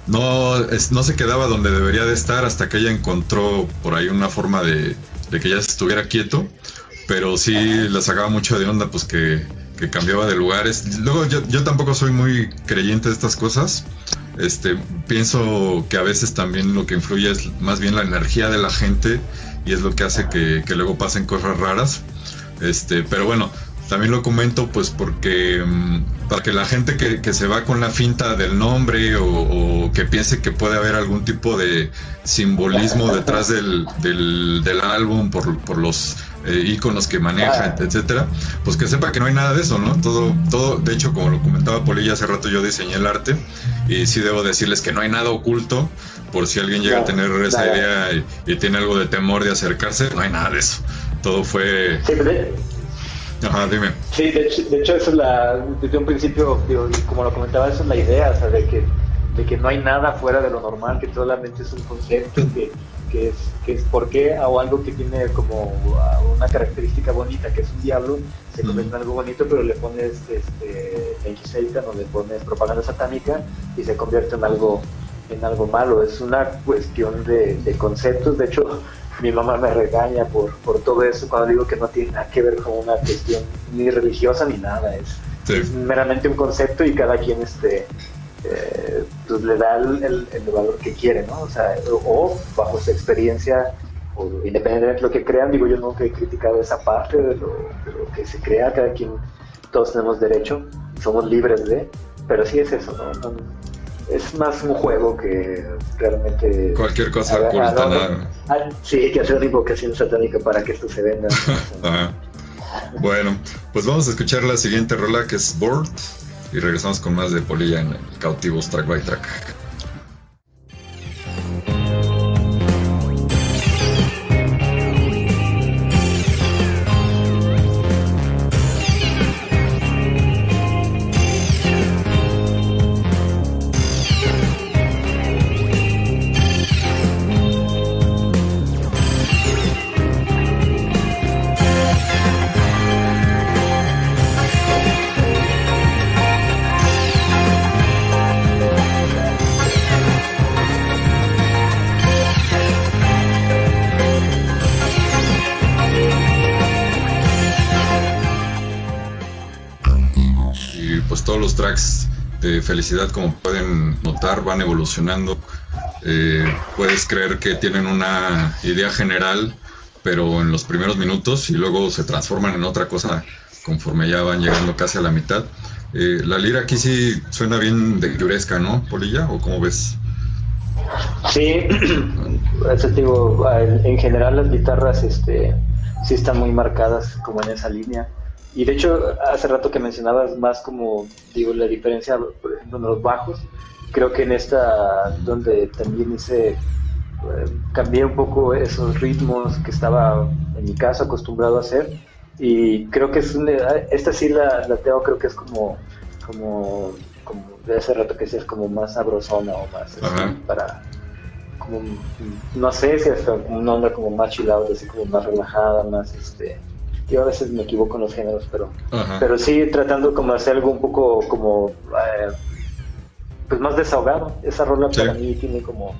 no, es- no se quedaba donde debería de estar hasta que ella encontró por ahí una forma de, de que ya estuviera quieto, pero sí le sacaba mucho de onda pues que, que cambiaba de lugares. Luego yo, yo tampoco soy muy creyente de estas cosas. Este, pienso que a veces también lo que influye es más bien la energía de la gente y es lo que hace que, que luego pasen cosas raras. Este, pero bueno, también lo comento pues porque mm, para que la gente que, que, se va con la finta del nombre o, que piense que puede haber algún tipo de simbolismo detrás del, del, del álbum por, por los eh, iconos que maneja, etcétera, pues que sepa que no hay nada de eso, ¿no? Todo, todo, de hecho, como lo comentaba Polilla hace rato, yo diseñé el arte y sí debo decirles que no hay nada oculto, por si alguien llega a tener esa idea y, tiene algo de temor de acercarse, no hay nada de eso. Todo fue... Sí, Ajá, dime. Sí, de hecho, de hecho eso es la, desde un principio, como lo comentaba, eso es la idea, o sea, de que, de que no hay nada fuera de lo normal, que solamente es un concepto, que que es, que es por qué o algo que tiene como una característica bonita, que es un diablo, se convierte en algo bonito, pero le pones este, Satan o le pones propaganda satánica y se convierte en algo en algo malo. Es una cuestión de, conceptos. De hecho, mi mamá me regaña por, por todo eso cuando digo que no tiene nada que ver con una cuestión ni religiosa ni nada. Es, es meramente un concepto y cada quien este, eh, pues le da el, valor que quiere, ¿no? O sea, o, bajo su experiencia, o independientemente de lo que crean, digo yo nunca he criticado esa parte de lo, que se crea, cada quien, todos tenemos derecho, somos libres de, pero sí es eso, ¿no? Es más un juego que realmente... Cualquier cosa oculta, nada. Ah, sí, hay que hacer una invocación satánica para que esto se venda. bueno, pues vamos a escuchar la siguiente rola que es Board y regresamos con más de Polilla en Cautivos Track by Track. Felicidad, como pueden notar, van evolucionando. Eh, puedes creer que tienen una idea general, pero en los primeros minutos y luego se transforman en otra cosa conforme ya van llegando casi a la mitad. Eh, la lira aquí sí suena bien de lloresca, ¿no, Polilla? ¿O cómo ves? Sí, digo, en general las guitarras este, sí están muy marcadas como en esa línea. Y de hecho, hace rato que mencionabas más como, digo, la diferencia, por ejemplo, en los bajos, creo que en esta, donde también hice, eh, cambié un poco esos ritmos que estaba en mi caso acostumbrado a hacer. Y creo que es esta sí la, la tengo, creo que es como, como, como de hace rato que sí es como más sabrosona o más este, para, como, no sé si es una onda como más chill así como más relajada, más este yo a veces me equivoco en los géneros, pero, pero sí tratando como de hacer algo un poco como, eh, pues más desahogado. Esa rola para mí tiene como,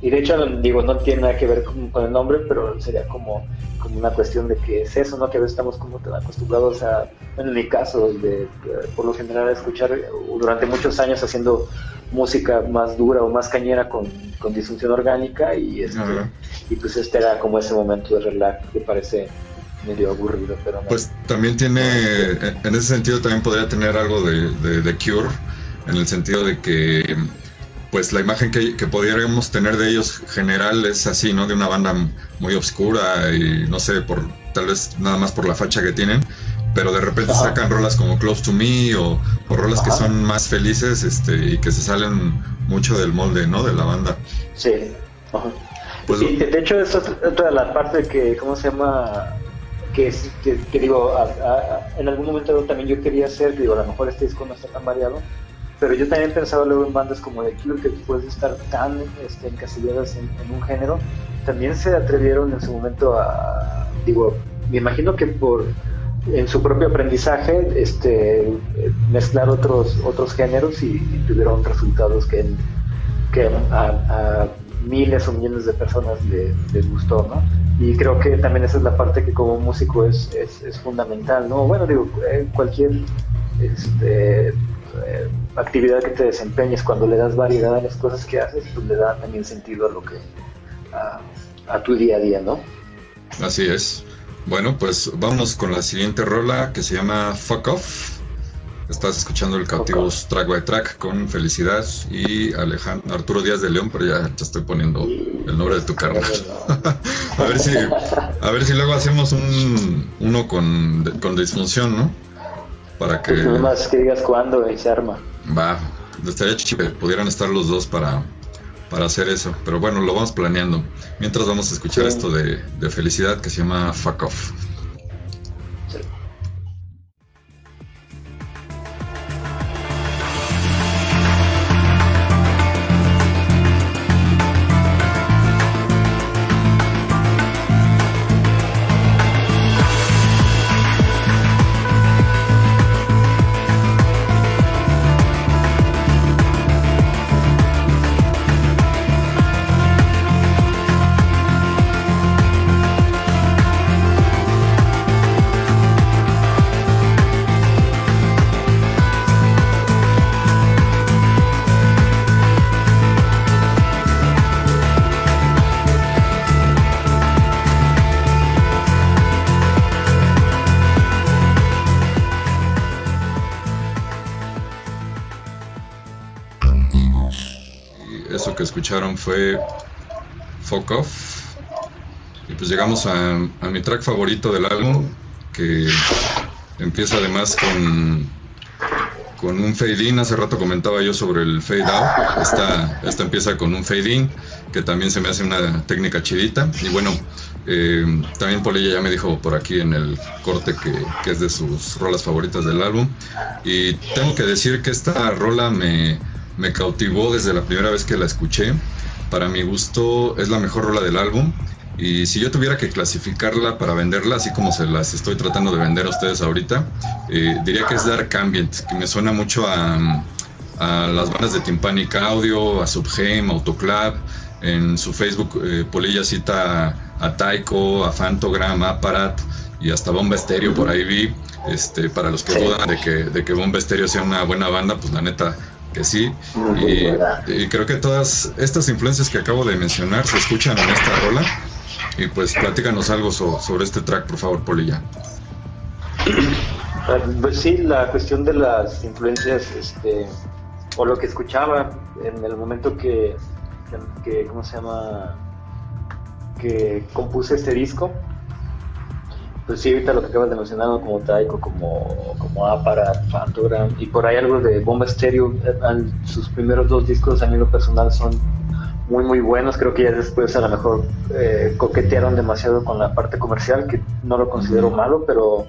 y de hecho digo, no tiene nada que ver con, el nombre, pero sería como, como una cuestión de que es eso, ¿no? Que a veces estamos como acostumbrados a, en mi caso, de, por lo general a escuchar durante muchos años haciendo música más dura o más cañera con, con disfunción orgánica y este, y pues este era como ese momento de relax que parece medio aburrido, pero Pues también tiene, en ese sentido también podría tener algo de, de, Cure, en el sentido de que pues la imagen que, que, podríamos tener de ellos general es así, ¿no? De una banda muy oscura y no sé, por tal vez nada más por la facha que tienen, pero de repente sacan rolas como Close to Me o, rolas que son más felices este, y que se salen mucho del molde, ¿no? De la banda. Sí. Pues, de hecho, es otra de las partes que, ¿cómo se llama? Que, que, digo, en algún momento también yo quería hacer, digo, a lo mejor este disco no está tan variado, pero yo también pensaba luego en bandas como The Cure, que después de estar tan este, encasilladas en, un género, también se atrevieron en su momento a, digo, me imagino que por en su propio aprendizaje este mezclar otros otros géneros y, tuvieron resultados que, que a, miles o millones de personas les, gustó, ¿no? Y creo que también esa es la parte que como músico es, es, fundamental, ¿no? Bueno, digo, eh, cualquier este, eh, actividad que te desempeñes, cuando le das variedad a las cosas que haces, pues le da también sentido a lo que, a tu día a día, ¿no? Así es. Bueno, pues vamos con la siguiente rola que se llama Fuck Off. Estás escuchando el cautivo Track by Track con Felicidad y Alejandro Arturo Díaz de León, pero ya te estoy poniendo el nombre de tu carnal. a ver si a ver si luego hacemos un uno con, con disfunción, ¿no? Para que pues más que digas cuándo y se arma. Va, estaría chido pudieran estar los dos para para hacer eso, pero bueno, lo vamos planeando. Mientras vamos a escuchar esto de, de Felicidad que se llama Fuck Off. Fue Fuck Off. Y pues llegamos a, mi track favorito del álbum, que empieza además con, con un fade in. Hace rato comentaba yo sobre el fade out. Esta, esta empieza con un fade in, que también se me hace una técnica chidita. Y bueno, eh, también Polilla ya me dijo por aquí en el corte que, que, es de sus rolas favoritas del álbum. Y tengo que decir que esta rola me, me cautivó desde la primera vez que la escuché. Para mi gusto es la mejor rola del álbum. Y si yo tuviera que clasificarla para venderla, así como se las estoy tratando de vender a ustedes ahorita, eh, diría que es Dark Ambient, que me suena mucho a, las bandas de Timpanic Audio, a Subgame, Autoclub. En su Facebook, eh, Polilla cita a Taiko, a Fantogram, a Aparat y hasta Bomba Estéreo por ahí vi. Este, para los que dudan de que, de que Bomba Estéreo sea una buena banda, pues la neta, que sí. Y, creo que todas estas influencias que acabo de mencionar se escuchan en esta rola. Y pues platícanos algo sobre este track, por favor, Polilla. Ah, pues sí, la cuestión de las influencias, este, o lo que escuchaba en el momento que, que ¿cómo se llama? Que compuse este disco, pues sí, ahorita lo que acabas de mencionar, como Taiko, como, como Aparat, Fantogram, y por ahí algo de Bomba Stereo, eh, sus primeros dos discos a mí lo personal son muy muy buenos, creo que ya después a lo mejor eh, coquetearon demasiado con la parte comercial, que no lo considero malo, pero,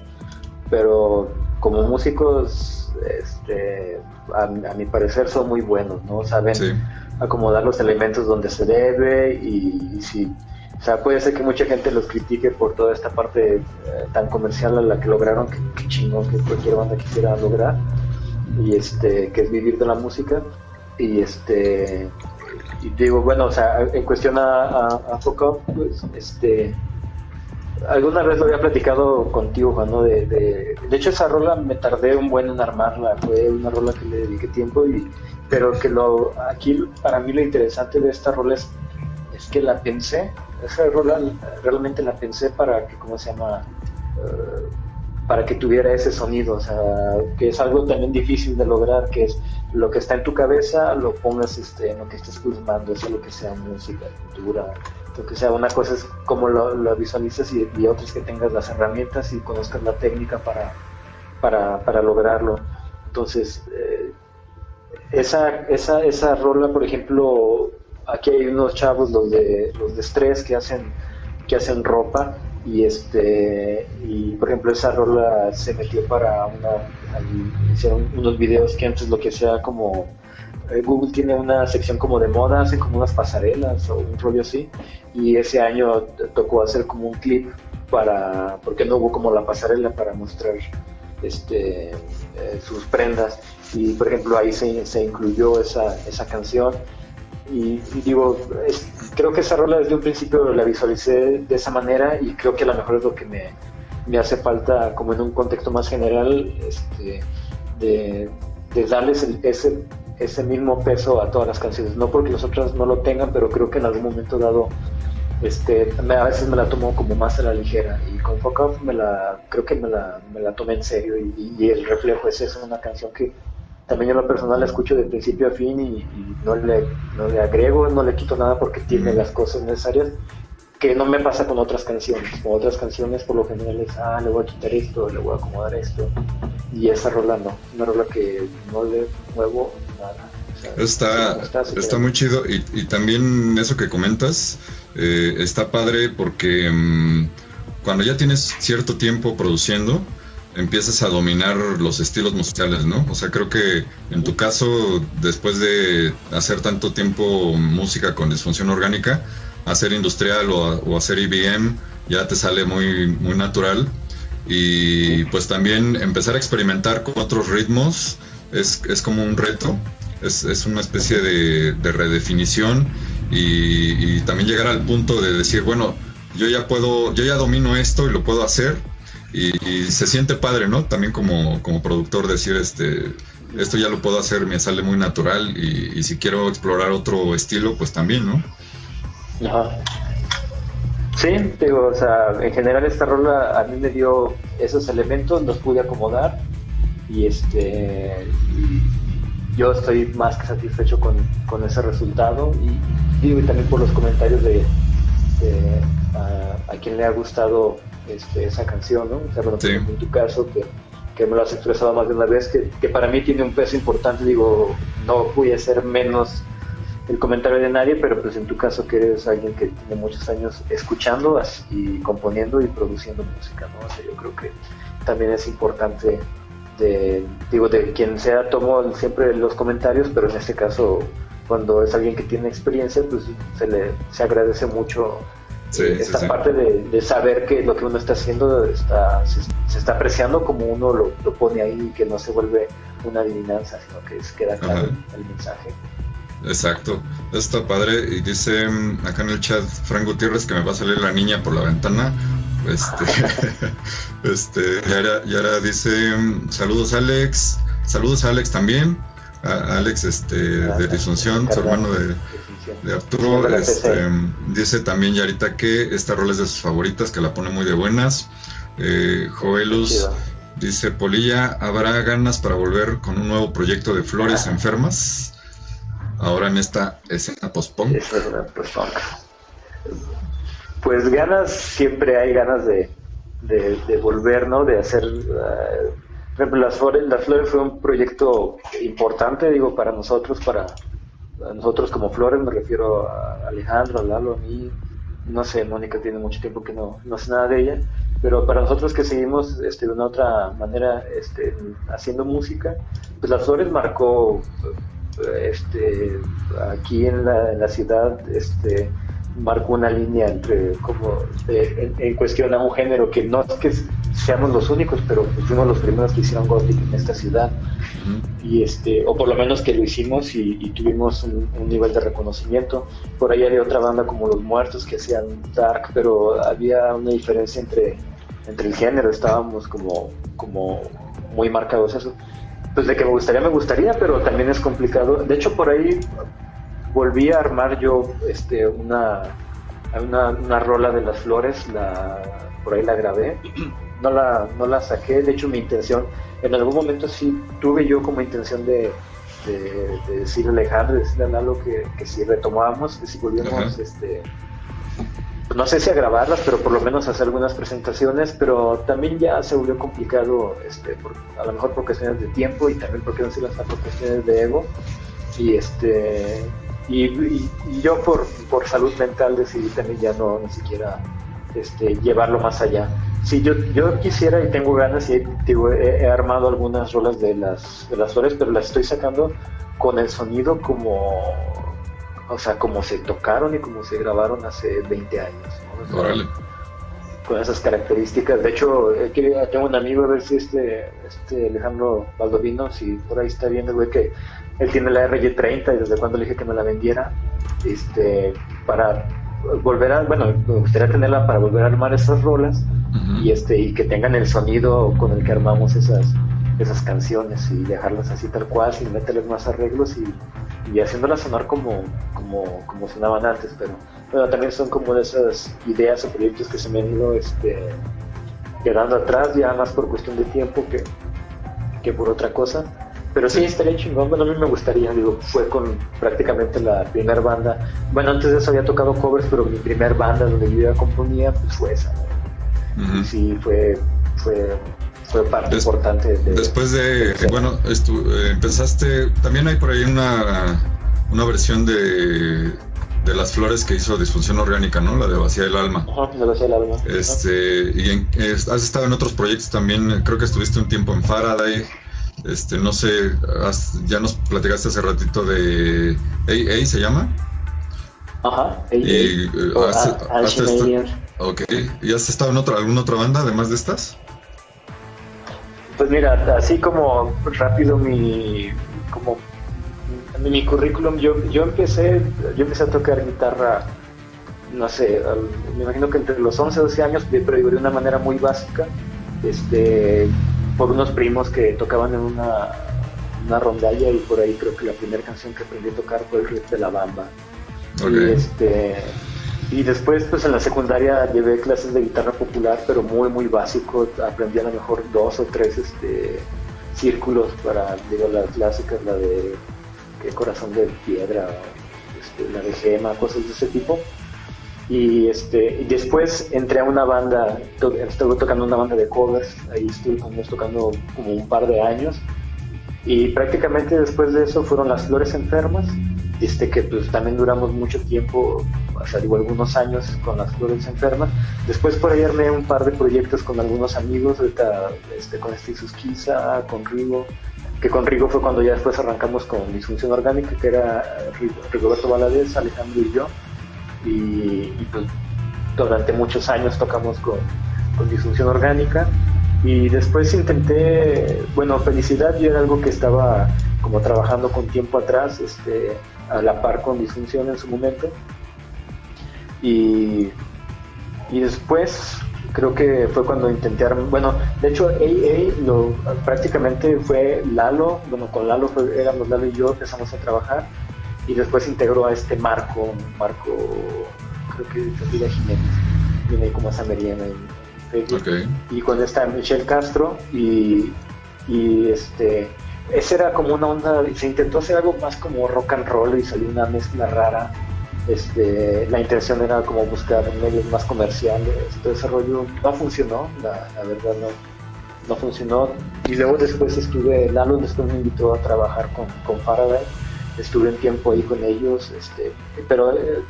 pero como músicos, este, a, mi parecer son muy buenos, ¿no? Saben acomodar los elementos donde se debe y, y si o sea, puede ser que mucha gente los critique por toda esta parte eh, tan comercial a la que lograron, que, chingón que cualquier banda quisiera lograr, y este, que es vivir de la música. Y este, y digo, bueno, o sea, en cuestión a, a, pues, este, alguna vez lo había platicado contigo, Juan, ¿no? De, de, de, hecho, esa rola me tardé un buen en armarla, fue una rola que le dediqué tiempo, y, pero que lo, aquí para mí lo interesante de esta rola es, es que la pensé esa rola realmente la pensé para que, ¿cómo se llama? Eh, para que tuviera ese sonido, o sea, que es algo también difícil de lograr, que es lo que está en tu cabeza, lo pongas este, en lo que estés filmando, eso lo que sea música, pintura, lo que sea, una cosa es cómo lo, visualizas y, y otra es que tengas las herramientas y conozcas la técnica para, para, para lograrlo. Entonces, eh, esa, esa, esa rola, por ejemplo, aquí hay unos chavos, los de, los de Stress, que hacen, que hacen ropa y este y por ejemplo esa rola se metió para una hicieron unos videos que antes lo que sea como eh, Google tiene una sección como de moda, hacen como unas pasarelas o un rollo así y ese año tocó hacer como un clip para porque no hubo como la pasarela para mostrar este eh, sus prendas. Y por ejemplo ahí se, se incluyó esa, esa canción y, digo, creo que esa rola desde un principio la visualicé de esa manera y creo que a lo mejor es lo que me, me hace falta como en un contexto más general este, de, de darles ese, ese mismo peso a todas las canciones. No porque las otras no lo tengan, pero creo que en algún momento dado este, a veces me la tomo como más a la ligera y con Fuck Off me la, creo que me la, me la tomé en serio y, el reflejo es eso, una canción que también yo en lo personal la escucho de principio a fin y, no, le, no le agrego, no le quito nada porque tiene las cosas necesarias que no me pasa con otras canciones. Con otras canciones por lo general es, ah, le voy a quitar esto, le voy a acomodar esto. Y esa rola no, una rola que no le muevo nada. está, está, muy chido y, y, también eso que comentas eh, está padre porque mm, cuando ya tienes cierto tiempo produciendo, empiezas a dominar los estilos musicales, ¿no? O sea, creo que en tu caso, después de hacer tanto tiempo música con disfunción orgánica, hacer industrial o, hacer IBM ya te sale muy, muy natural. Y pues también empezar a experimentar con otros ritmos es, es como un reto, es, es una especie de, de redefinición y, también llegar al punto de decir, bueno, yo ya puedo, yo ya domino esto y lo puedo hacer y, se siente padre, ¿no? También como, como productor decir, este, esto ya lo puedo hacer, me sale muy natural y, si quiero explorar otro estilo, pues también, ¿no? Ajá. Sí, digo, o sea, en general esta rola a mí me dio esos elementos, los pude acomodar y este yo estoy más que satisfecho con, ese resultado y digo y también por los comentarios de, a, quien le ha gustado este, esa canción, ¿no? O sea, en tu caso que, me lo has expresado más de una vez, que, que para mí tiene un peso importante, digo, no voy a ser menos el comentario de nadie, pero pues en tu caso que eres alguien que tiene muchos años escuchando y componiendo y produciendo música, ¿no? O yo creo que también es importante de, digo, de quien sea, tomo siempre los comentarios, pero en este caso, cuando es alguien que tiene experiencia, pues se le se agradece mucho esta parte de, saber que lo que uno está haciendo está, se, está apreciando como uno lo, lo, pone ahí y que no se vuelve una adivinanza, sino que queda claro el mensaje. Exacto, está padre. Y dice mm, acá en el chat Frank Gutiérrez que me va a salir la niña por la ventana. Este, este, Yara, Yara dice mm, saludos Alex, saludos a Alex también. A Alex este, de Disunción, su hermano de, Arturo. Este, dice también Yarita que esta rola es de sus favoritas, que la pone muy de buenas. Eh, Joelus dice Polilla, ¿habrá ganas para volver con un nuevo proyecto de Flores Enfermas? ahora en esta escena post-punk? Pues ganas, siempre hay ganas de, de, volver, ¿no? De hacer... Uh, las flores, las flores fue un proyecto importante, digo, para nosotros, para nosotros como Flores, me refiero a Alejandro, a Lalo, a mí, no sé, Mónica tiene mucho tiempo que no, no sé nada de ella, pero para nosotros que seguimos este, de una otra manera este, haciendo música, pues Las Flores marcó este, aquí en la, en la ciudad este, marcó una línea entre como en, cuestión a un género que no es que seamos los únicos pero fuimos los primeros que hicieron gothic en esta ciudad. Y este o por lo menos que lo hicimos y, tuvimos un, nivel de reconocimiento. Por ahí había otra banda como los muertos que hacían dark pero había una diferencia entre entre el género. Estábamos como como muy marcados eso. Pues de que me gustaría, me gustaría, pero también es complicado. De hecho, por ahí volví a armar yo este, una, una, una rola de las flores, la, por ahí la grabé. No la, no la saqué, de hecho mi intención, en algún momento sí tuve yo como intención de, de, de decirle a Alejandro, decirle a Lalo que, que si retomábamos, que si volvíamos este, no sé si a grabarlas, pero por lo menos hacer algunas presentaciones, pero también ya se volvió complicado, este, a lo mejor por cuestiones de tiempo y también porque no se las por cuestiones de ego. Y este y, yo por, por salud mental decidí también ya no ni siquiera este, llevarlo más allá. Sí, yo, yo quisiera y tengo ganas y he, armado algunas rolas de las, de las flores, pero las estoy sacando con el sonido como o sea, como se tocaron y como se grabaron hace 20 años. Con esas características. De hecho, tengo un amigo, a ver si este, este Alejandro Baldovino, si por ahí está viendo, güey, que él tiene la RY30 y desde cuando le dije que me la vendiera, este, para volver a, bueno, me gustaría tenerla para volver a armar esas rolas y este y que tengan el sonido con el que armamos esas esas canciones y dejarlas así tal cual sin meterles más arreglos y, y haciéndolas sonar como, como, como sonaban antes, pero bueno, también son como de esas ideas o proyectos que se me han ido este, quedando atrás ya más por cuestión de tiempo que, que por otra cosa. Pero sí, estaría chingón. Bueno, a mí me gustaría, digo, fue con prácticamente la primera banda. Bueno, antes de eso había tocado covers, pero mi primer banda donde yo ya componía, pues fue esa. Sí, fue, fue, fue parte importante. De, después de, bueno, eh, empezaste, también hay por ahí una, una versión de, de las flores que hizo Disfunción Orgánica, ¿no? La de Vacía del Alma. Ajá, de Vacía del Alma. Este, y has estado en otros proyectos también, creo que estuviste un tiempo en Faraday. Este, no sé, ya nos platicaste hace ratito de AA, ¿se llama? Ajá, AA. Y, uh, ok, ¿y has estado en otra, alguna otra banda además de estas? Pues mira, así como rápido mi, como mi currículum, yo, yo empecé, yo empecé a tocar guitarra, no sé, me imagino que entre los 11 12 años, pero de una manera muy básica. Este, por unos primos que tocaban en una, una rondalla y por ahí creo que la primera canción que aprendí a tocar fue el riff de la bamba. Y, este, y después pues en la secundaria llevé clases de guitarra popular, pero muy muy básico, aprendí a lo mejor dos o tres este, círculos para, digo, las clásicas, la de ¿qué, Corazón de Piedra, este, la de Gema, cosas de ese tipo. Y este después entré a una banda estuve tocando una banda de covers ahí estuve tocando como un par de años. Y prácticamente después de eso fueron las flores enfermas este que pues también duramos mucho tiempo o sea digo algunos años con las flores enfermas. Después por ahí armé un par de proyectos con algunos amigos ahorita este, con este Susquiza con Rigo que con Rigo fue cuando ya después arrancamos con Disfunción Orgánica que era Rigoberto Valadez Alejandro y yo y, pues, durante muchos años tocamos con, disfunción orgánica y después intenté, bueno, Felicidad ya era algo que estaba como trabajando con tiempo atrás, este, a la par con disfunción en su momento. Y, y después creo que fue cuando intenté, bueno, de hecho AA lo, prácticamente fue Lalo, bueno, con Lalo éramos Lalo y yo, empezamos a trabajar y después integró a este Marco, Marco, creo que Vida Jiménez, viene como Sameriana en Facebook, y con esta Michelle Castro, y, y este, ese era como una onda, se intentó hacer algo más como rock and roll y salió una mezcla rara. Este, la intención era como buscar medios más comerciales, todo ese rollo. No funcionó, la, verdad no, no funcionó. Y luego después estuve, Lalo después me invitó a trabajar con, con Faraday. Estuve un tiempo ahí con ellos, este, pero eh,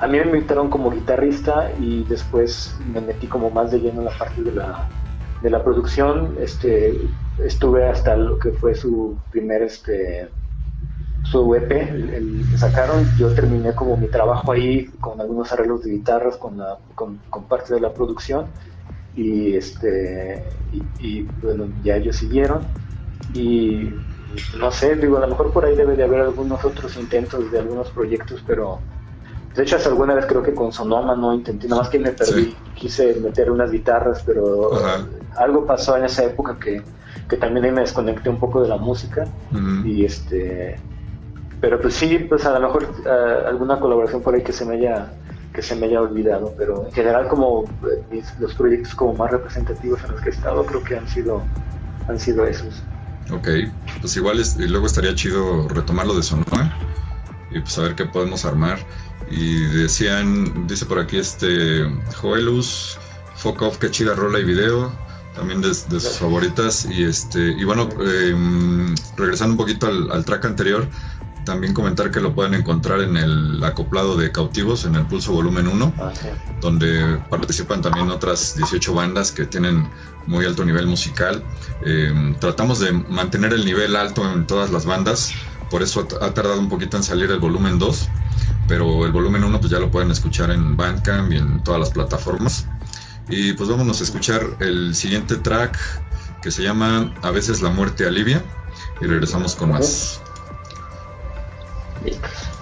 a mí me invitaron como guitarrista y después me metí como más de lleno en la parte de la, de la producción, este, estuve hasta lo que fue su primer, este, su EP, el, que sacaron, yo terminé como mi trabajo ahí con algunos arreglos de guitarras, con, la, con, parte de la producción y este y bueno ya ellos siguieron. Y no sé, digo, a lo mejor por ahí debe de haber algunos otros intentos de algunos proyectos, pero de hecho hasta alguna vez creo que con Sonoma no intenté, nada más que me perdí, quise meter unas guitarras, pero algo pasó en esa época que, que, también ahí me desconecté un poco de la música y este pero pues sí, pues a lo mejor eh, alguna colaboración por ahí que se me haya que se me haya olvidado, pero en general como eh, los proyectos como más representativos en los que he estado creo que han sido han sido esos. Ok, pues igual y luego estaría chido retomarlo de Sonora y pues a ver qué podemos armar. Y decían, dice por aquí este Joelus, Fuck Off, que chida rola y video, también de, sus favoritas. Y este y bueno, em, regresando un poquito al, track anterior, también comentar que lo pueden encontrar en el acoplado de Cautivos, en el Pulso Volumen 1, ah, donde participan también otras 18 bandas que tienen muy alto nivel musical. Em, tratamos de mantener el nivel alto en todas las bandas, por eso ha tardado un poquito en salir el volumen 2, pero el volumen 1 pues ya lo pueden escuchar en Bandcamp y en todas las plataformas. Y pues vámonos a escuchar el siguiente track que se llama A veces la muerte alivia y regresamos con más. week.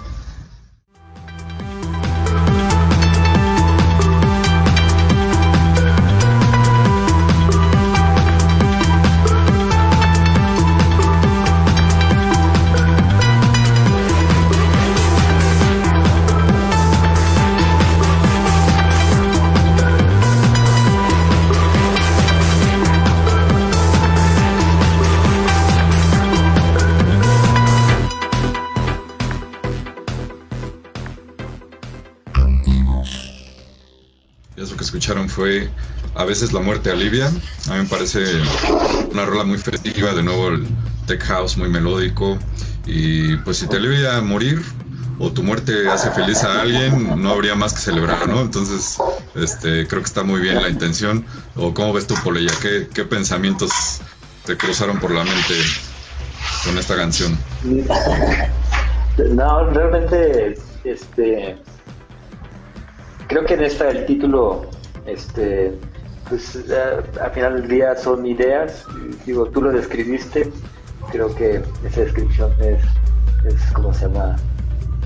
Fue A veces la muerte alivia. A mí me parece una rola muy festiva, de nuevo el tech house muy melódico. Y pues si te alivia morir o tu muerte hace feliz a alguien, no habría más que celebrar, ¿no? Entonces, este, creo que está muy bien la intención. ¿O cómo ves tú, Poleya? ¿Qué, qué pensamientos te cruzaron por la mente con esta canción? No, realmente, este, creo que en esta el título este, pues al final del día son ideas, digo, tú lo describiste, creo que esa descripción es, es como se llama,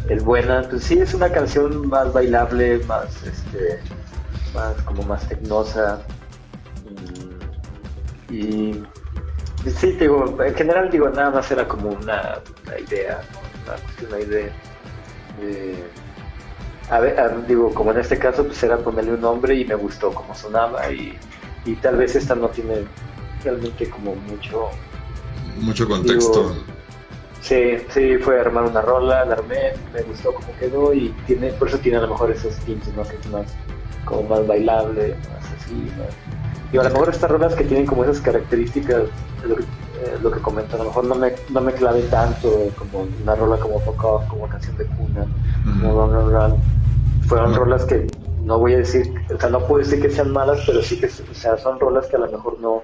es buena, pues sí, es una canción más bailable, más, este, más como más tecnosa, y, sí, digo, en general digo, nada más era como una, idea, una idea de a ver, digo, como en este caso, pues era ponerle un nombre y me gustó cómo sonaba y, tal vez esta no tiene realmente como mucho... Mucho contexto. sí, sí, fue armar una rola, la armé, me gustó cómo quedó y tiene, por eso tiene a lo mejor esos tintes, ¿no? Que es más, como más bailable, más así, Y a lo mejor estas rolas que tienen como esas características, lo que, eh, lo que comento, a lo mejor no me, no me clave tanto como una rola como Pop como canción de cuna, como fueron rolas que no voy a decir, o sea, no puedo decir que sean malas, pero sí que, o sea, son rolas que a lo mejor no,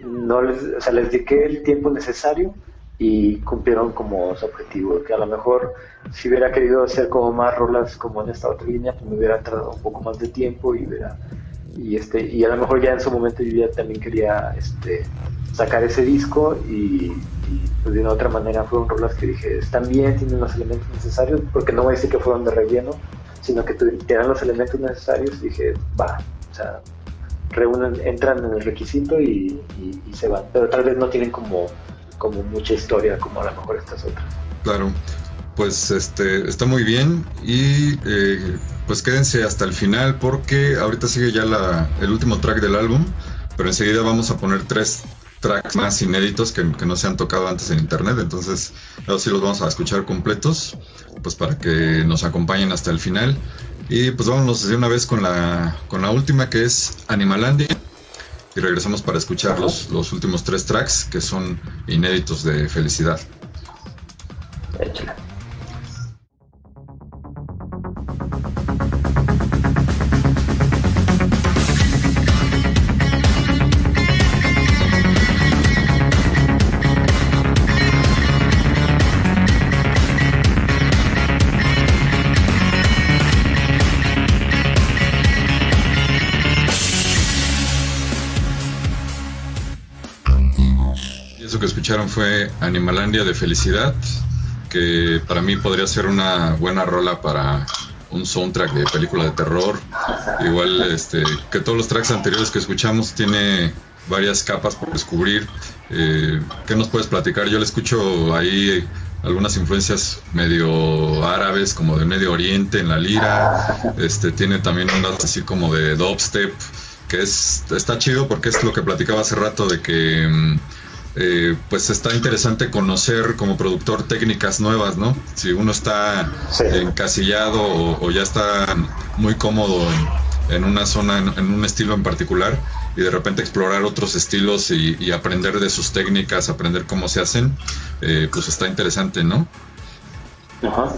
no les, o sea, les dediqué el tiempo necesario y cumplieron como su objetivo, que a lo mejor si hubiera querido hacer como más rolas como en esta otra línea, pues me hubiera tardado un poco más de tiempo y hubiera, y este, y a lo mejor ya en su momento yo ya también quería este sacar ese disco y, pues de una otra manera fueron rolas que dije, están bien, tienen los elementos necesarios, porque no voy a decir que fueron de relleno, sino que tienen los elementos necesarios, dije, va, o sea, reúnen, entran en el requisito y, se van, pero tal vez no tienen como, como mucha historia como a lo mejor estas otras. Claro, pues este está muy bien y eh, pues quédense hasta el final porque ahorita sigue ya la, el último track del álbum, pero enseguida vamos a poner tres tracks más inéditos que, no se han tocado antes en internet, entonces ahora sí los vamos a escuchar completos, pues para que nos acompañen hasta el final. Y pues vámonos de una vez con la, con la última que es Animalandia. Y regresamos para escuchar los, los últimos tres tracks que son inéditos de felicidad. Escucharon fue Animalandia de Felicidad, que para mí podría ser una buena rola para un soundtrack de película de terror. Igual este, que todos los tracks anteriores que escuchamos tiene varias capas por descubrir. Eh, ¿Qué nos puedes platicar? Yo le escucho ahí algunas influencias medio árabes, como de Medio Oriente en la lira. Este, tiene también ondas así como de dubstep, que es, está chido porque es lo que platicaba hace rato de que... Eh, pues está interesante conocer como productor técnicas nuevas, ¿no? Si uno está encasillado o, ya está muy cómodo en, una zona, en, un estilo en particular, y de repente explorar otros estilos y, aprender de sus técnicas, aprender cómo se hacen, eh, pues está interesante, ¿no? Ajá.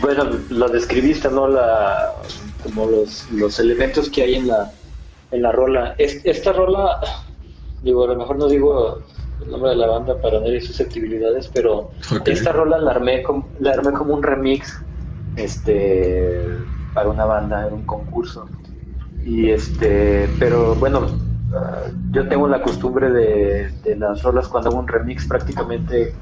Bueno, lo describiste, ¿no? La, como los, los elementos que hay en la, en la rola. esta rola digo, a lo mejor no digo el nombre de la banda para no herir susceptibilidades, pero esta rola la armé, como, la armé como un remix este para una banda en un concurso. Y este, pero bueno, ah, yo tengo la costumbre de, de las rolas cuando hago un remix prácticamente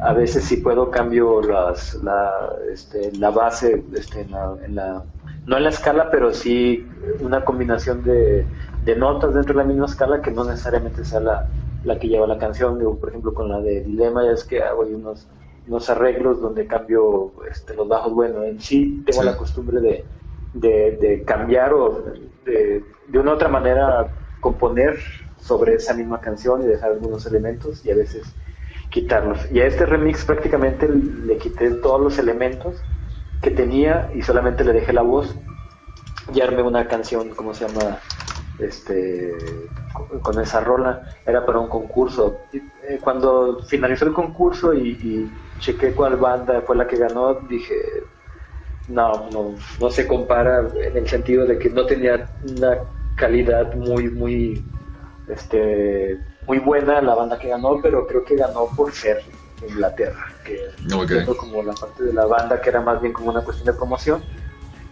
a veces si puedo cambio las, la, este, la base este, en la, en la, no en la escala, pero sí una combinación de, de, notas dentro de la misma escala que no necesariamente sea la, la que lleva la canción. por ejemplo, con la de Dilema ya es que hago unos, unos arreglos donde cambio este, los bajos. Bueno, en sí tengo la costumbre de, de, de cambiar o de, de una u otra manera componer sobre esa misma canción y dejar algunos elementos y a veces quitarlos. Y a este remix prácticamente le quité todos los elementos que tenía y solamente le dejé la voz y armé una canción, ¿cómo se llama? Este, con esa rola, era para un concurso. Eh, cuando finalizó el concurso y, y chequé cuál banda fue la que ganó, dije, no, no, no se compara en el sentido de que no tenía una calidad muy, muy, este, muy buena la banda que ganó, pero creo que ganó por ser Inglaterra, que okay. como la parte de la banda que era más bien como una cuestión de promoción.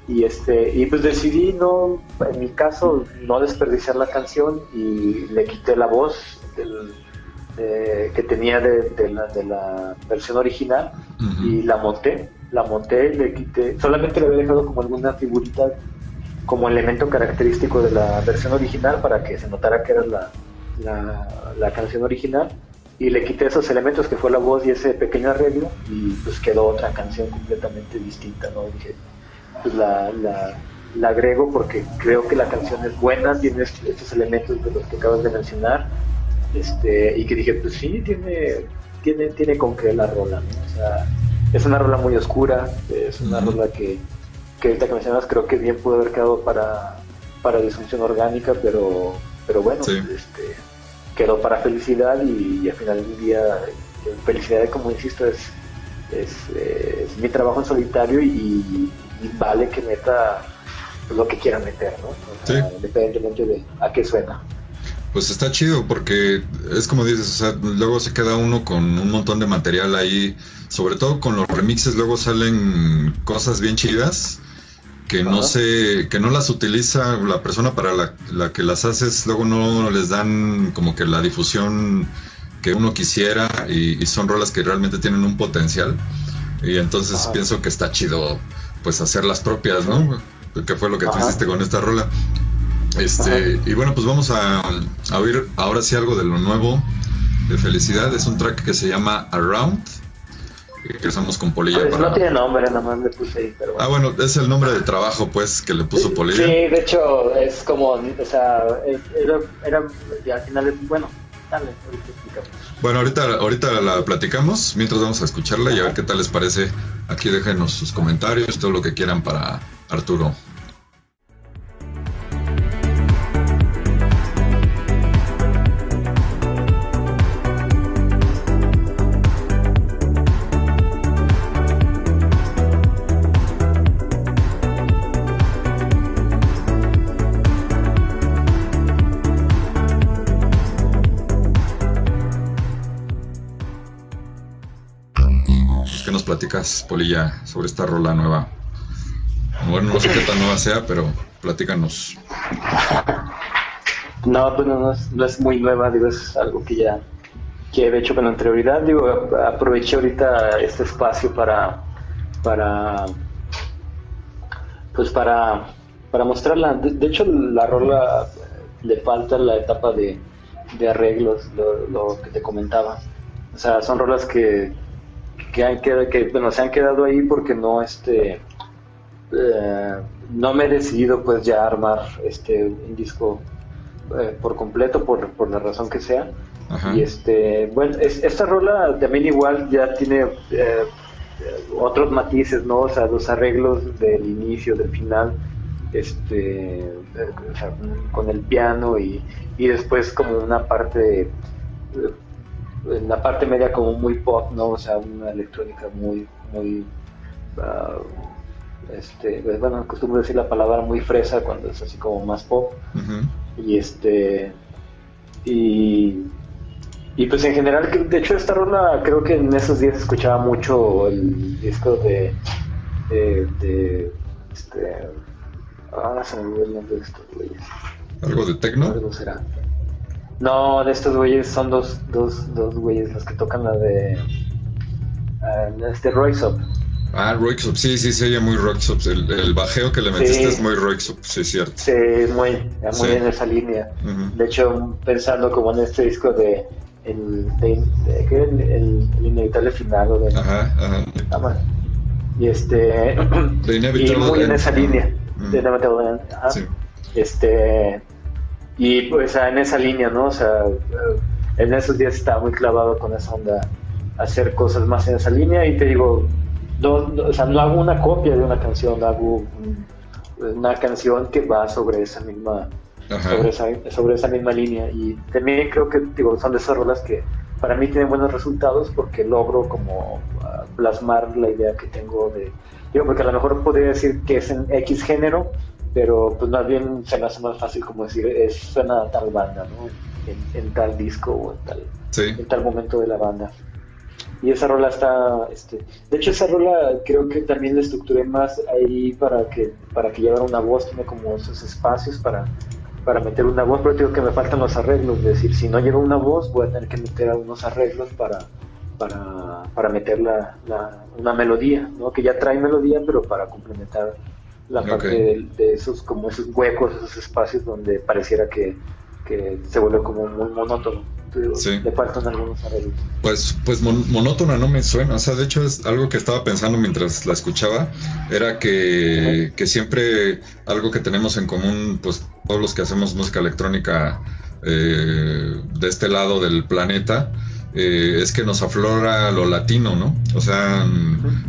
Y este y pues decidí no, en mi caso, no desperdiciar la canción y le quité la voz que tenía de, la, de, la, versión original y la monté, la monté, le quité, solamente le había dejado como alguna figurita como elemento característico de la versión original para que se notara que era la, la, canción original y le quité esos elementos que fue la voz y ese pequeño arreglo y pues quedó otra canción completamente distinta, ¿no? Dije, pues la, la, agrego porque creo que la canción es buena, tiene estos elementos de los que acabas de mencionar, este, y que dije, pues sí, tiene, tiene, tiene con qué la rola, O sea, es una rola muy oscura, es una rola que, que ahorita que mencionas creo que bien pudo haber quedado para, para disfunción orgánica, pero, pero bueno, este, quedó para felicidad y, al final del día felicidad como insisto es, es, mi trabajo en solitario y, vale que meta lo que quiera meter, ¿no? independientemente de a qué suena. Pues está chido porque es como dices, o sea, luego se queda uno con un montón de material ahí, sobre todo con los remixes, luego salen cosas bien chidas que no se, que no las utiliza la persona para la, que las haces, luego no les dan como que la difusión que uno quisiera y, son rolas que realmente tienen un potencial y entonces pienso que está chido pues hacer las propias, ¿no? Que fue lo que tú hiciste con esta rola. Este, y bueno, pues vamos a, a oír ahora sí algo de lo nuevo de Felicidad. Es un track que se llama Around que usamos con Polilla. Pues no tiene nombre, nada más le puse ahí. Pero bueno. Ah, bueno, es el nombre de trabajo, pues, que le puso Polilla. Sí, de hecho, es como, o sea, era, era al final, bueno, dale, ahorita explicamos. Bueno, ahorita, ahorita la platicamos, mientras vamos a escucharla y a ver qué tal les parece. Aquí déjenos sus comentarios, todo lo que quieran para Arturo. Platicas, Polilla, sobre esta rola nueva? Bueno, no sé qué tan nueva sea, pero platícanos. No, pues no, es, muy nueva, digo, es algo que ya que he hecho con anterioridad. Digo, aproveché ahorita este espacio para, para, pues para, para mostrarla. De, hecho, la rola le falta la etapa de, de arreglos, lo, lo que te comentaba. O sea, son rolas que que, han quedado, que bueno, se han quedado ahí porque no este eh, no me he decidido pues ya armar este un disco eh, por completo por, por, la razón que sea. Y este bueno esta rola también igual ya tiene eh, otros matices no o sea los arreglos del inicio del final este con el piano y, y después como una parte en la parte media como muy pop, ¿no? O sea, una electrónica muy, muy, uh, este, pues, bueno, acostumbro decir la palabra muy fresa cuando es así como más pop. Y este, y, y pues en general, de hecho esta rola creo que en esos días escuchaba mucho el disco de, de, este, Ah, se me olvidó el nombre de estos güeyes. ¿Algo de tecno? Algo será. No, de estos güeyes son dos, dos, dos güeyes los que tocan la de. Uh, este Roixop. Ah, Roixop, sí, sí, se oye muy Roixop. El, el bajeo que le metiste es muy Roixop, sí, es cierto. Sí, muy, muy en esa línea. De hecho, pensando como en este disco de. El, de, ¿qué? el, el, inevitable final o de, ajá, ajá. Ah, y este y muy en esa línea de Inevitable sí. este y pues en esa línea no o sea en esos días estaba muy clavado con esa onda hacer cosas más en esa línea. Y te digo no, o sea, no hago una copia de una canción hago una canción que va sobre esa misma sobre esa, sobre esa misma línea. Y también creo que digo son de esas rolas que para mí tienen buenos resultados porque logro como uh, plasmar la idea que tengo de digo porque a lo mejor podría decir que es en X género pero pues más bien se me hace más fácil como decir es suena a tal banda ¿no? en, tal disco o en tal en tal momento de la banda y esa rola está este de hecho esa rola creo que también la estructuré más ahí para que para que llevara una voz tiene como esos espacios para para meter una voz, pero digo que me faltan los arreglos, es decir, si no llevo una voz voy a tener que meter algunos arreglos para, para, para meter la, una melodía, ¿no? que ya trae melodía, pero para complementar la parte de, esos como esos huecos, esos espacios donde pareciera que, que se vuelve como muy monótono. Sí. Le faltan algunos arreglos. Pues, pues monótona no me suena. O sea, de hecho es algo que estaba pensando mientras la escuchaba. Era que, que siempre algo que tenemos en común, pues todos los que hacemos música electrónica eh, de este lado del planeta, eh, es que nos aflora lo latino, ¿no? O sea,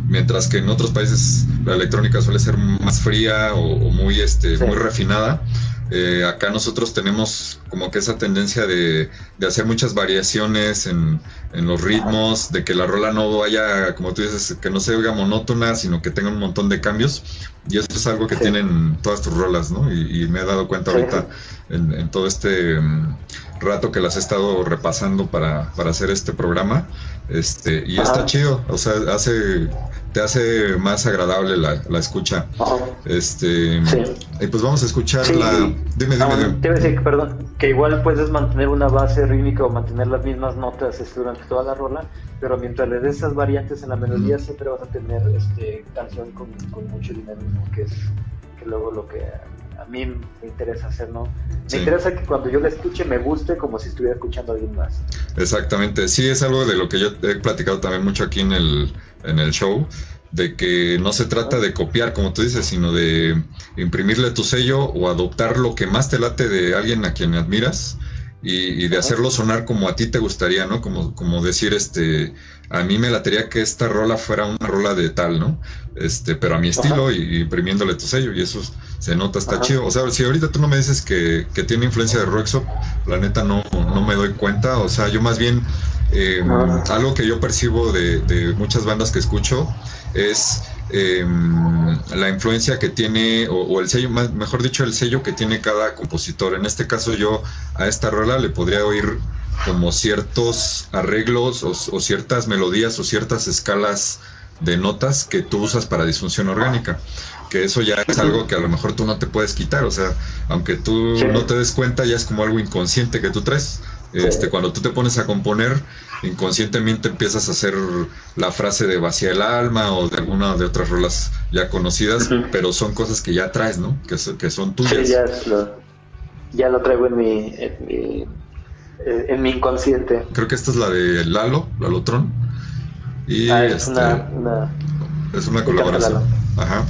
mientras que en otros países la electrónica suele ser más fría o, muy, este, muy refinada, eh, acá nosotros tenemos como que esa tendencia de, hacer muchas variaciones en, los ritmos, de que la rola no vaya, como tú dices, que no se oiga monótona, sino que tenga un montón de cambios. Y eso es algo que tienen todas tus rolas, ¿no? Y, me he dado cuenta ahorita en, todo este mm, rato que las he estado repasando para, para hacer este programa. Este, y está chido, o sea, hace, te hace más agradable la, la escucha. Este, y pues vamos a escuchar la. Dime, dime, dime. Te iba a decir, perdón, que igual puedes mantener una base rítmica o mantener las mismas notas este, durante toda la rola, pero mientras le des esas variantes en la melodía, siempre vas a tener este canción con, con mucho dinamismo, que es que luego lo que a mí me interesa hacer, ¿no? Me interesa que cuando yo la escuche me guste como si estuviera escuchando a alguien más. Exactamente, sí, es algo de lo que yo he platicado también mucho aquí en el, en el show, de que no se trata de copiar, como tú dices, sino de imprimirle tu sello o adoptar lo que más te late de alguien a quien admiras y, de hacerlo sonar como a ti te gustaría, ¿no? Como, como decir, este, a mí me latería que esta rola fuera una rola de tal, ¿no? Este, pero a mi estilo y, imprimiéndole tu sello y eso se nota, está chido. O sea, si ahorita tú no me dices que, que tiene influencia de Roxop, la neta no, no me doy cuenta. O sea, yo más bien, eh, algo que yo percibo de, de muchas bandas que escucho es eh, la influencia que tiene, o, el sello, mejor dicho, el sello que tiene cada compositor. En este caso yo a esta rola le podría oír como ciertos arreglos o, ciertas melodías o ciertas escalas de notas que tú usas para disfunción orgánica. Que eso ya es algo que a lo mejor tú no te puedes quitar, o sea, aunque tú no te des cuenta, ya es como algo inconsciente que tú traes. Este, cuando tú te pones a componer, inconscientemente empiezas a hacer la frase de vacía el alma o de alguna de otras rolas ya conocidas, pero son cosas que ya traes, ¿no? Que, que son tuyas. Sí, ya lo, ya lo traigo en mi, en mi, eh, en mi inconsciente. Creo que esta es la de Lalo, Lalotron. Y ah, es, este, una, es una colaboración. Ajá.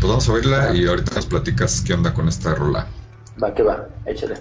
Pues vamos a oírla y ahorita nos platicas qué onda con esta rola. Va, que va, échale.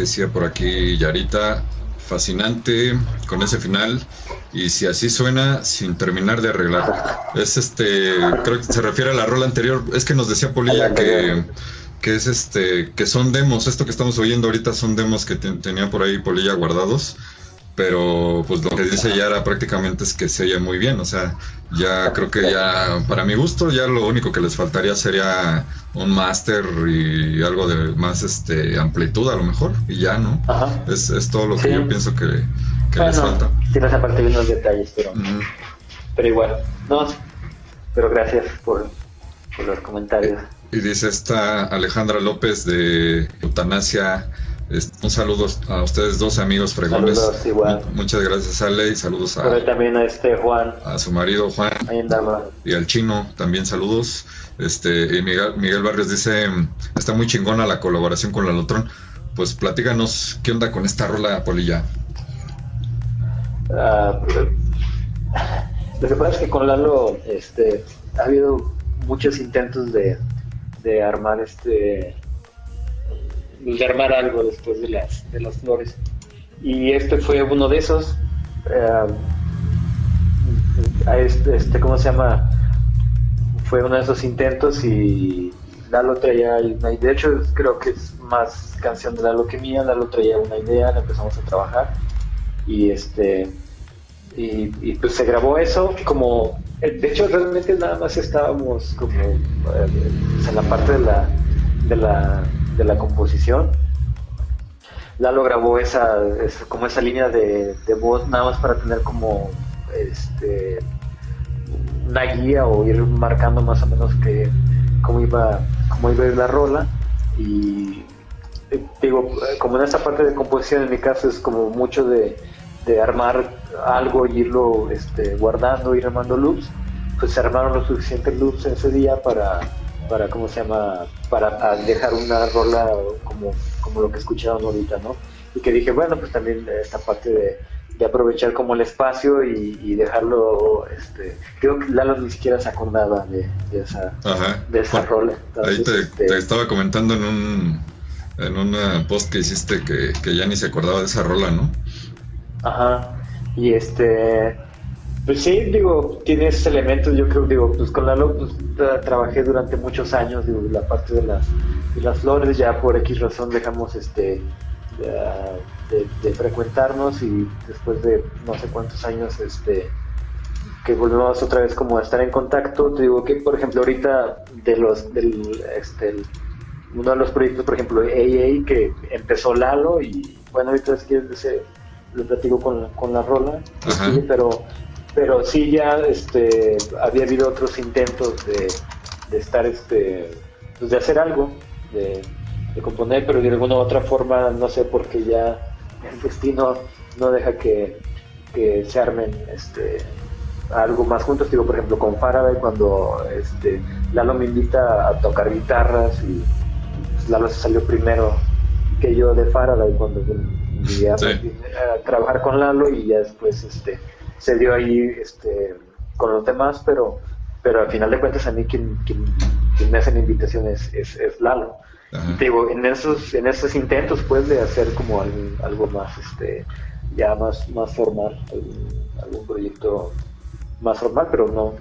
Decía por aquí Yarita, fascinante con ese final y si así suena sin terminar de arreglar. Es este, creo que se refiere a la rola anterior, es que nos decía Polilla que, que es este, que son demos, esto que estamos oyendo ahorita son demos que tenía por ahí Polilla guardados pero pues lo que dice Yara prácticamente es que se oye muy bien, o sea, ya creo que ya, para mi gusto, ya lo único que les faltaría sería un máster y algo de más este amplitud a lo mejor, y ya, ¿no? Es, es todo lo que yo pienso que, les falta. Tienes aparte de unos detalles, pero, pero igual, no, pero gracias por, por los comentarios. Y dice esta Alejandra López de Eutanasia un saludo a ustedes dos amigos fregones. Saludos, igual. Muchas gracias Ale y saludos a, también a este Juan. A su marido Juan. Y al chino también saludos. Este, y Miguel, Miguel Barrios dice, está muy chingona la colaboración con la Lotrón. Pues platíganos, ¿qué onda con esta rola, Polilla? Uh, lo que pasa es que con Lalo este, ha habido muchos intentos de, de armar este de armar algo después de las, de las flores. Y este fue uno de esos. Eh, este, este, ¿cómo se llama? Fue uno de esos intentos y Lalo traía una De hecho, creo que es más canción de Lalo que mía. Lalo traía una idea, la empezamos a trabajar. Y este. Y, pues se grabó eso como. De hecho, realmente nada más estábamos como eh, en la parte de la, de la de la composición. Lalo grabó esa, como esa línea de, voz nada más para tener como este una guía o ir marcando más o menos que cómo iba cómo iba a ir la rola y eh, digo como en esa parte de composición en mi caso es como mucho de, armar algo y irlo este, guardando ir armando loops pues se armaron los suficientes loops ese día para para, ¿cómo se llama? Para dejar una rola como, como lo que escucharon ahorita, ¿no? Y que dije, bueno, pues también esta parte de, aprovechar como el espacio y, dejarlo, este, creo que Lalo ni siquiera se acordaba de, esa, de esa rola. ahí te, este te, estaba comentando en un, en una post que hiciste que, que ya ni se acordaba de esa rola, ¿no? Ajá, y este pues sí, digo, tiene esos elementos, yo creo, digo, pues con Lalo pues, trabajé durante muchos años, digo, la parte de las, de las flores, ya por X razón dejamos este de, frecuentarnos y después de no sé cuántos años este que volvemos otra vez como a estar en contacto, te digo que por ejemplo ahorita de los del este uno de los proyectos, por ejemplo, AA que empezó Lalo y bueno ahorita es que lo platico con, con la rola, pero pero sí ya este había habido otros intentos de, estar este pues de hacer algo de, componer pero de alguna u otra forma no sé por qué ya el destino no deja que, se armen este algo más juntos. Digo por ejemplo con Faraday cuando este Lalo me invita a tocar guitarras y pues, Lalo se salió primero que yo de Faraday cuando llegué a, a trabajar con Lalo y ya después este se dio ahí este, con los demás, pero, pero al final de cuentas a mí quien, quien, me hace la invitación es, es, Lalo. digo, en esos, en esos intentos pues de hacer como algo, más este ya más, más formal, algún, proyecto más formal, pero no,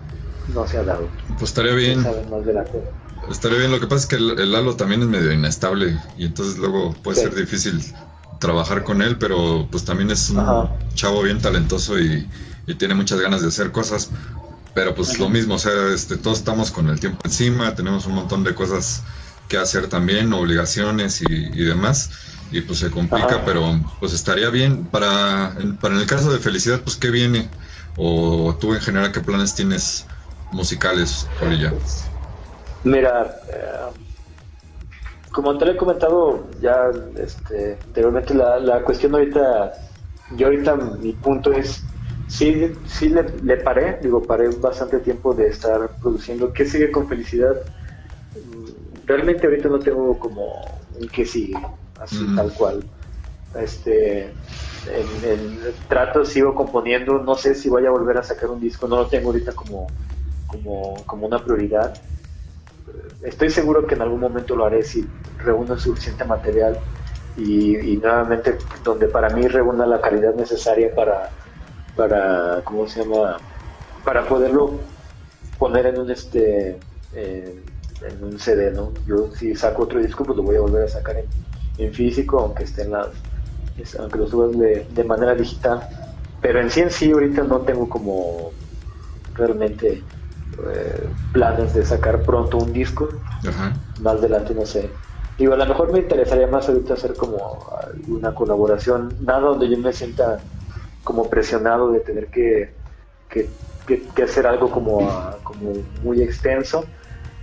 no se ha dado. Pues estaría bien. Estaría bien, lo que pasa es que el, Lalo también es medio inestable y entonces luego puede ser difícil trabajar con él, pero pues también es un chavo bien talentoso y, tiene muchas ganas de hacer cosas. Pero pues lo mismo, o sea, este, todos estamos con el tiempo encima, tenemos un montón de cosas que hacer también, obligaciones y, demás, y pues se complica, pero pues estaría bien. Para, para en el caso de Felicidad, pues qué viene, o tú en general, qué planes tienes musicales por ella. Mira, eh, como te lo he comentado ya este, anteriormente, la, la cuestión ahorita, yo ahorita mi punto es, sí, sí le, paré, digo, paré bastante tiempo de estar produciendo. ¿Qué sigue con felicidad? Realmente ahorita no tengo como un qué sigue, así tal cual. Este, en, el trato sigo componiendo, no sé si voy a volver a sacar un disco, no lo tengo ahorita como, como, como una prioridad estoy seguro que en algún momento lo haré si reúno suficiente material y, nuevamente donde para mí reúna la calidad necesaria para, para ¿cómo se llama? Para poderlo poner en un este en un CD, ¿no? Yo si saco otro disco pues lo voy a volver a sacar en, en físico, aunque esté en las aunque lo subas de, de manera digital. Pero en sí en sí ahorita no tengo como realmente eh, planes de sacar pronto un disco. Más adelante no sé. Digo, a lo mejor me interesaría más ahorita hacer como una colaboración, nada donde yo me sienta como presionado de tener que, que, que, hacer algo como, como muy extenso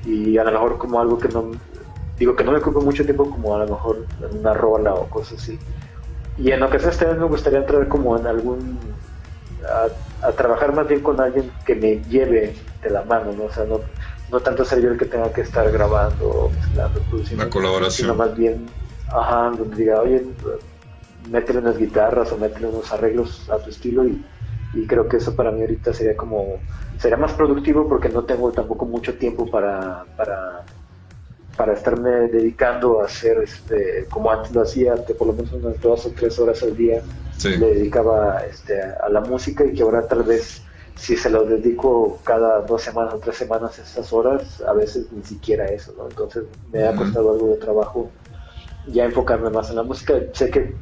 y a lo mejor como algo que no, digo que no me ocupe mucho tiempo como a lo mejor una rola o cosas así. Y en ocasiones también me gustaría entrar como en algún a, trabajar más bien con alguien que me lleve de la mano, ¿no? O sea, no, no tanto ser yo el que tenga que estar grabando, mezclando, produciendo. Una colaboración. Sino más bien, ajá, donde diga, oye, métele unas guitarras o métele unos arreglos a tu estilo y, y creo que eso para mí ahorita sería como, sería más productivo porque no tengo tampoco mucho tiempo para, para para estarme dedicando a hacer, este, como antes lo hacía, por lo menos unas dos o tres horas al día, le dedicaba este, a la música y que ahora tal vez si se lo dedico cada dos semanas o tres semanas esas horas, a veces ni siquiera eso, ¿no? Entonces me ha costado algo de trabajo ya enfocarme más en la música. Sé que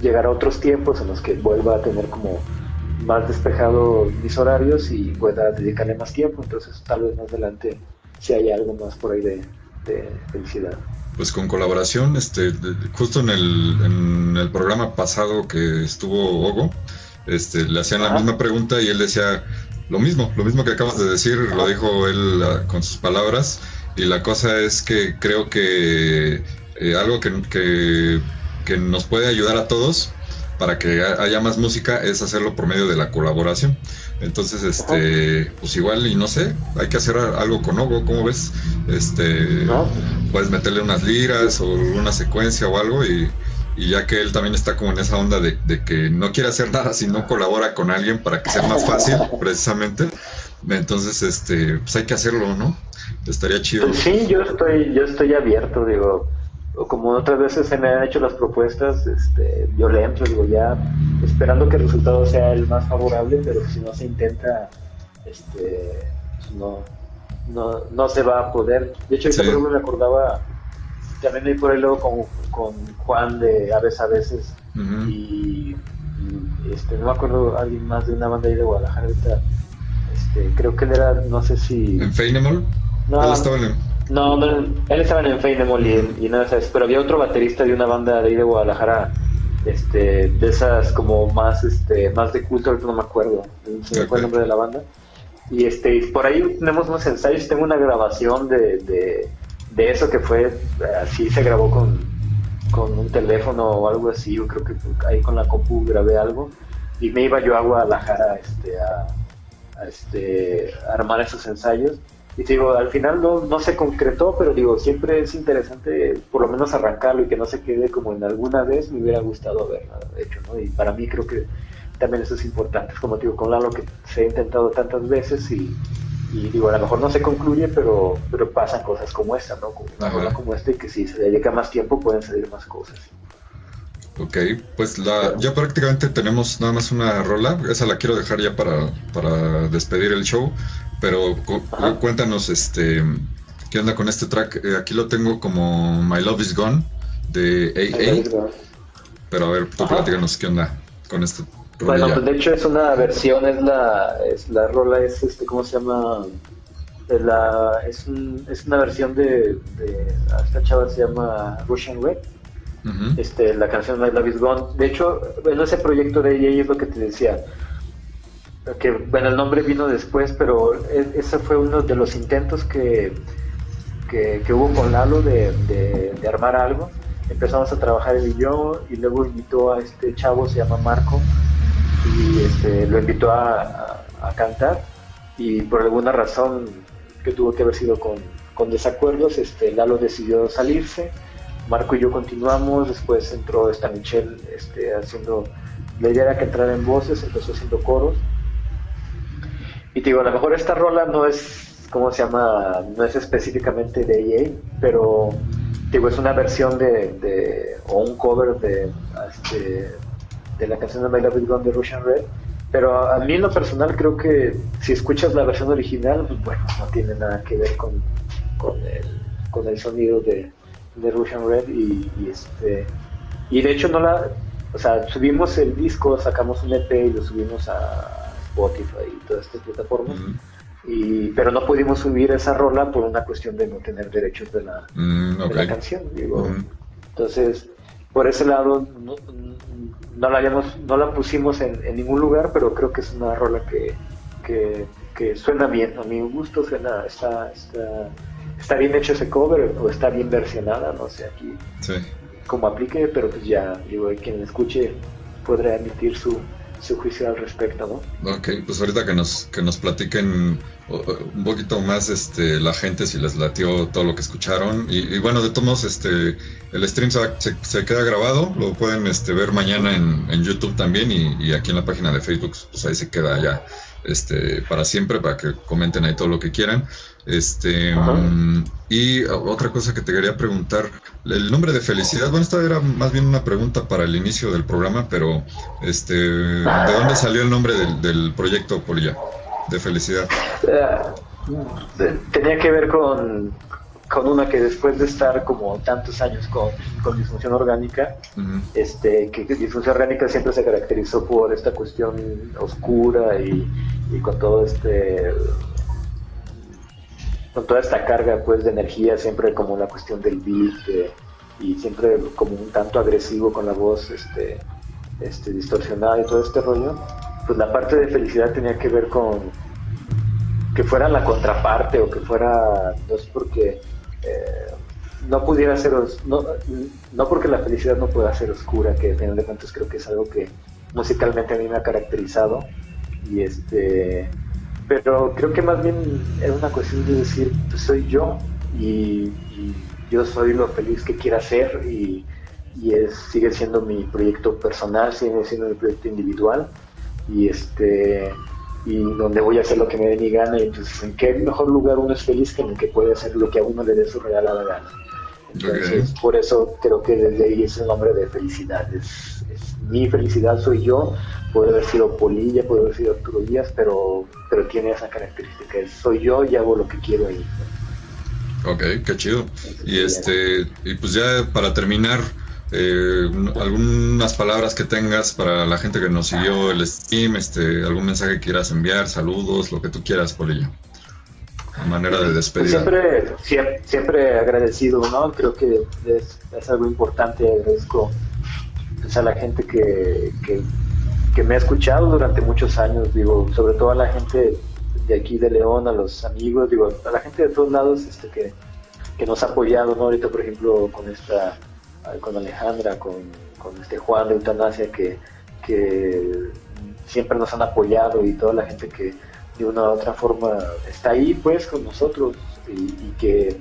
llegará otros tiempos en los que vuelva a tener como más despejado mis horarios y pueda dedicarle más tiempo, entonces tal vez más adelante si hay algo más por ahí de, felicidad. Pues con colaboración, este, justo en el, en el programa pasado que estuvo Ogo, este, le hacían la misma pregunta y él decía lo mismo, lo mismo que acabas de decir, lo dijo él ah, con sus palabras. Y la cosa es que creo que eh, algo que, que, que, nos puede ayudar a todos para que haya más música es hacerlo por medio de la colaboración. Entonces, este, pues igual y no sé, hay que hacer algo con Ogo, ¿cómo ves? Este, puedes meterle unas liras o una secuencia o algo y, ya que él también está como en esa onda de, que no quiere hacer nada si no colabora con alguien para que sea más fácil, precisamente. Entonces, este, pues hay que hacerlo, ¿no? Estaría chido. Sí, yo estoy, yo estoy abierto, digo, como otras veces se me han hecho las propuestas, este, yo le entro, digo, ya esperando que el resultado sea el más favorable, pero si no se intenta, este, pues no, no, no se va a poder. De hecho, sí. por me acordaba, también ahí por ahí luego con, con Juan de Aves a veces, y, este, no me acuerdo alguien más de una banda ahí de Guadalajara ahorita, este, creo que él era, no sé si... ¿En Feinemol? No, no, él estaba en Feinemol y, y nada, ¿sabes? pero había otro baterista de una banda de ahí de Guadalajara, este, de esas como más, este, más de culto, ahorita no me acuerdo, se me fue el nombre de la banda. Y este, por ahí tenemos unos ensayos, tengo una grabación de, de, de eso que fue, así se grabó con, con un teléfono o algo así, yo creo que ahí con la compu grabé algo y me iba yo a Guadalajara este, a, a este, a armar esos ensayos y digo, al final no, no se concretó, pero digo, siempre es interesante por lo menos arrancarlo y que no se quede como en alguna vez me hubiera gustado haberlo hecho, ¿no? Y para mí creo que también eso es importante, como digo, con Lalo que se ha intentado tantas veces y, digo, a lo mejor no se concluye, pero, pero pasan cosas como esta, ¿no? Como una como esta y que si se dedica más tiempo pueden salir más cosas. Ok, pues la, ya prácticamente tenemos nada más una rola, esa la quiero dejar ya para, para despedir el show, pero cuéntanos, este, ¿qué onda con este track? Eh, aquí lo tengo como My Love Is Gone de AA. Pero a ver, tú platícanos qué onda con este. Bueno, pues de hecho es una versión, es la, es la rola, es este, ¿cómo se llama? Es, la, es, un, es una versión de, de, esta chava se llama Russian Red. Este, la canción My Love Is Gone. De hecho, en ese proyecto de ella es lo que te decía que bueno, el nombre vino después, pero e, ese fue uno de los intentos que, que, hubo con Lalo de, de, armar algo. Empezamos a trabajar él y yo, y luego invitó a este chavo, se llama Marco, y este, lo invitó a, a, cantar, y por alguna razón que tuvo que haber sido con, con desacuerdos, este, Lalo decidió salirse, Marco y yo continuamos, después entró esta Michelle este, haciendo, la idea que entrara en voces, empezó haciendo coros, y digo, a lo mejor esta rola no es, ¿cómo se llama? No es específicamente de EA, pero digo, es una versión de, o un cover de, este, de la canción de My Love Is Gone de Russian Red. Pero a mí en lo personal creo que si escuchas la versión original, pues bueno, no tiene nada que ver con, con, el, con el sonido de, de Russian Red y, este y de hecho no la o sea subimos el disco sacamos un EP y lo subimos a Spotify y todas estas plataformas. Y pero no pudimos subir esa rola por una cuestión de no tener derechos de la, mm, de la canción digo. Entonces por ese lado no, no la no la pusimos en, en, ningún lugar pero creo que es una rola que, que, que suena bien. A mi gusto suena está, está está bien hecho ese cover o está bien versionada, no sé, aquí sí. como aplique, pero pues ya, digo, quien escuche podrá emitir su, su juicio al respecto, ¿no? Ok, pues ahorita que nos, que nos platiquen un poquito más este, la gente si les latió todo lo que escucharon. Y, bueno, de todos modos, este, el stream se, se, queda grabado, lo pueden este, ver mañana en, en YouTube también y, y, aquí en la página de Facebook, pues ahí se queda ya este, para siempre, para que comenten ahí todo lo que quieran. Este, mm, y otra cosa que te quería preguntar, el nombre de felicidad, bueno, esta era más bien una pregunta para el inicio del programa, pero este, ¿de dónde salió el nombre del, proyecto Polilla? De felicidad. Eh, tenía que ver con, con una que después de estar como tantos años con, con disfunción orgánica, este, que disfunción orgánica siempre se caracterizó por esta cuestión oscura y, y con todo este con toda esta carga pues de energía, siempre como la cuestión del beat y siempre como un tanto agresivo con la voz este, este, distorsionada y todo este rollo, pues la parte de felicidad tenía que ver con que fuera la contraparte o que fuera, no es porque no pudiera ser, no, no porque la felicidad no pueda ser oscura, que al final de cuentas creo que es algo que musicalmente a mí me ha caracterizado y este pero creo que más bien es una cuestión de decir, pues soy yo y, yo soy lo feliz que quiera ser y, es, sigue siendo mi proyecto personal, sigue siendo mi proyecto individual y este y donde voy a hacer lo que me dé mi gana y entonces en qué mejor lugar uno es feliz que en el que puede hacer lo que a uno le dé su regalada gana. Entonces, por eso creo que desde ahí es el nombre de felicidad. Es, mi felicidad soy yo. Puede haber sido Polilla, puede haber sido Arturo Díaz, pero, pero tiene esa característica. soy yo y hago lo que quiero ahí. Ok, qué chido. Y este, y pues ya para terminar, eh, algunas palabras que tengas para la gente que nos siguió el stream, este, algún mensaje que quieras enviar, saludos, lo que tú quieras, Polilla manera de despedir. Siempre, siempre, siempre, agradecido, ¿no? Creo que es, es algo importante, agradezco pues, a la gente que, que, me ha escuchado durante muchos años, digo, sobre todo a la gente de aquí de León, a los amigos, digo, a la gente de todos lados este, que, que nos ha apoyado, ¿no? Ahorita, por ejemplo, con esta, con Alejandra, con, con este Juan de Eutanasia, que, que siempre nos han apoyado y toda la gente que, de una u otra forma está ahí pues con nosotros y, que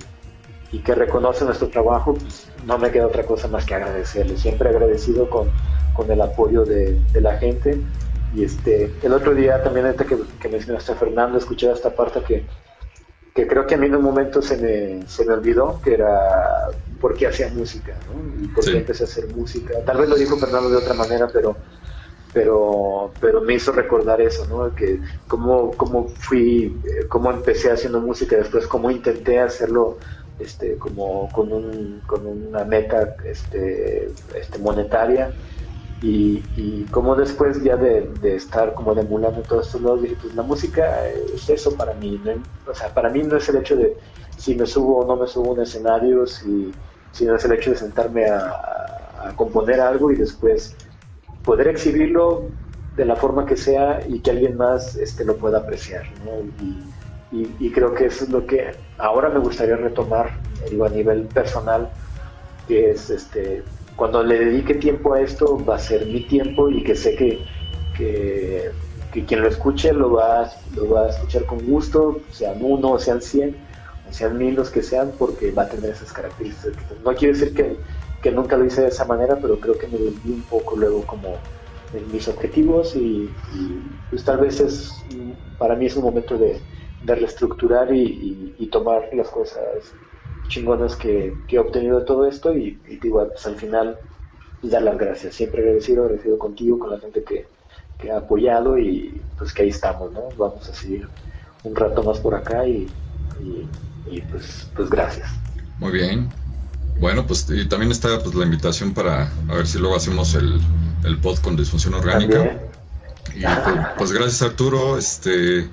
y que reconoce nuestro trabajo, pues no me queda otra cosa más que agradecerle. Siempre agradecido con, con el apoyo de, la gente. Y este, el otro día también, ahorita que, que mencionaste a Fernando, escuché esta parte que, que creo que a mí en un momento se me, se me olvidó, que era por qué hacía música, ¿no? Y por qué empecé a hacer música. Tal vez lo dijo Fernando de otra manera, pero pero, pero me hizo recordar eso, ¿no? Que cómo, cómo fui, eh, cómo empecé haciendo música, después cómo intenté hacerlo este, como con, un, con una meta este, este, monetaria y, y cómo después ya de, estar como demulando todos estos lados, dije, pues la música es eso para mí, o sea, para mí no es el hecho de si me subo o no me subo a un escenario, si, si no es el hecho de sentarme a, a componer algo y después poder exhibirlo de la forma que sea y que alguien más este, lo pueda apreciar. Y, creo que eso es lo que ahora me gustaría retomar digo, a nivel personal, que es este, cuando le dedique tiempo a esto va a ser mi tiempo y que sé que, que, quien lo escuche lo va, lo va a escuchar con gusto, sean uno o sean cien, sean mil los que sean, porque va a tener esas características. No quiere decir que que nunca lo hice de esa manera, pero creo que me volví un poco luego como en mis objetivos y, pues tal vez es, para mí es un momento de, reestructurar y, tomar las cosas chingonas que, he obtenido de todo esto y, igual pues al final pues, dar las gracias. Siempre agradecido, agradecido contigo, con la gente que, ha apoyado y pues que ahí estamos, ¿no? Vamos a seguir un rato más por acá y, pues, pues gracias. Muy bien. Bueno, pues y también está pues la invitación para a ver si luego hacemos el, el pod con disfunción orgánica. Y pues, pues, gracias Arturo, este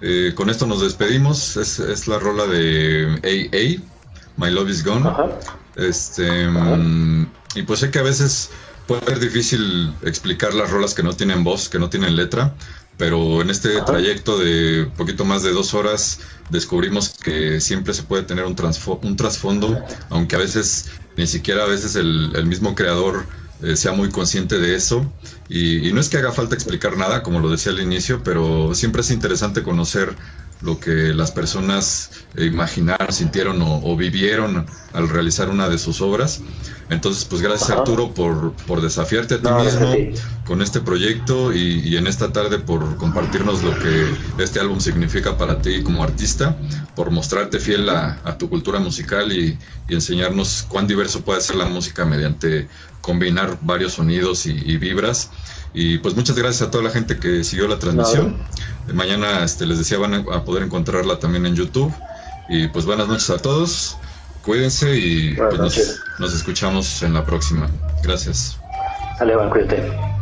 eh, con esto nos despedimos. Es, es la rola de AA, My Love Is Gone. Este mm, y pues sé que a veces puede ser difícil explicar las rolas que no tienen voz, que no tienen letra, pero en este trayecto de poquito más de dos horas descubrimos que siempre se puede tener un, un trasfondo, aunque a veces ni siquiera a veces el, el mismo creador eh, sea muy consciente de eso. Y, no es que haga falta explicar nada, como lo decía al inicio, pero siempre es interesante conocer lo que las personas imaginaron, sintieron o, vivieron al realizar una de sus obras. Entonces, pues gracias Arturo por, por, desafiarte a ti mismo con este proyecto y, en esta tarde por compartirnos lo que este álbum significa para ti como artista, por mostrarte fiel a, tu cultura musical y, y, enseñarnos cuán diverso puede ser la música mediante combinar varios sonidos y, vibras. Y pues muchas gracias a toda la gente que siguió la transmisión. Mañana este, les decía van a poder encontrarla también en YouTube. Y pues buenas noches a todos. Cuídense y pues, nos, escuchamos en la próxima. Gracias. cuídate.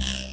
Yeah.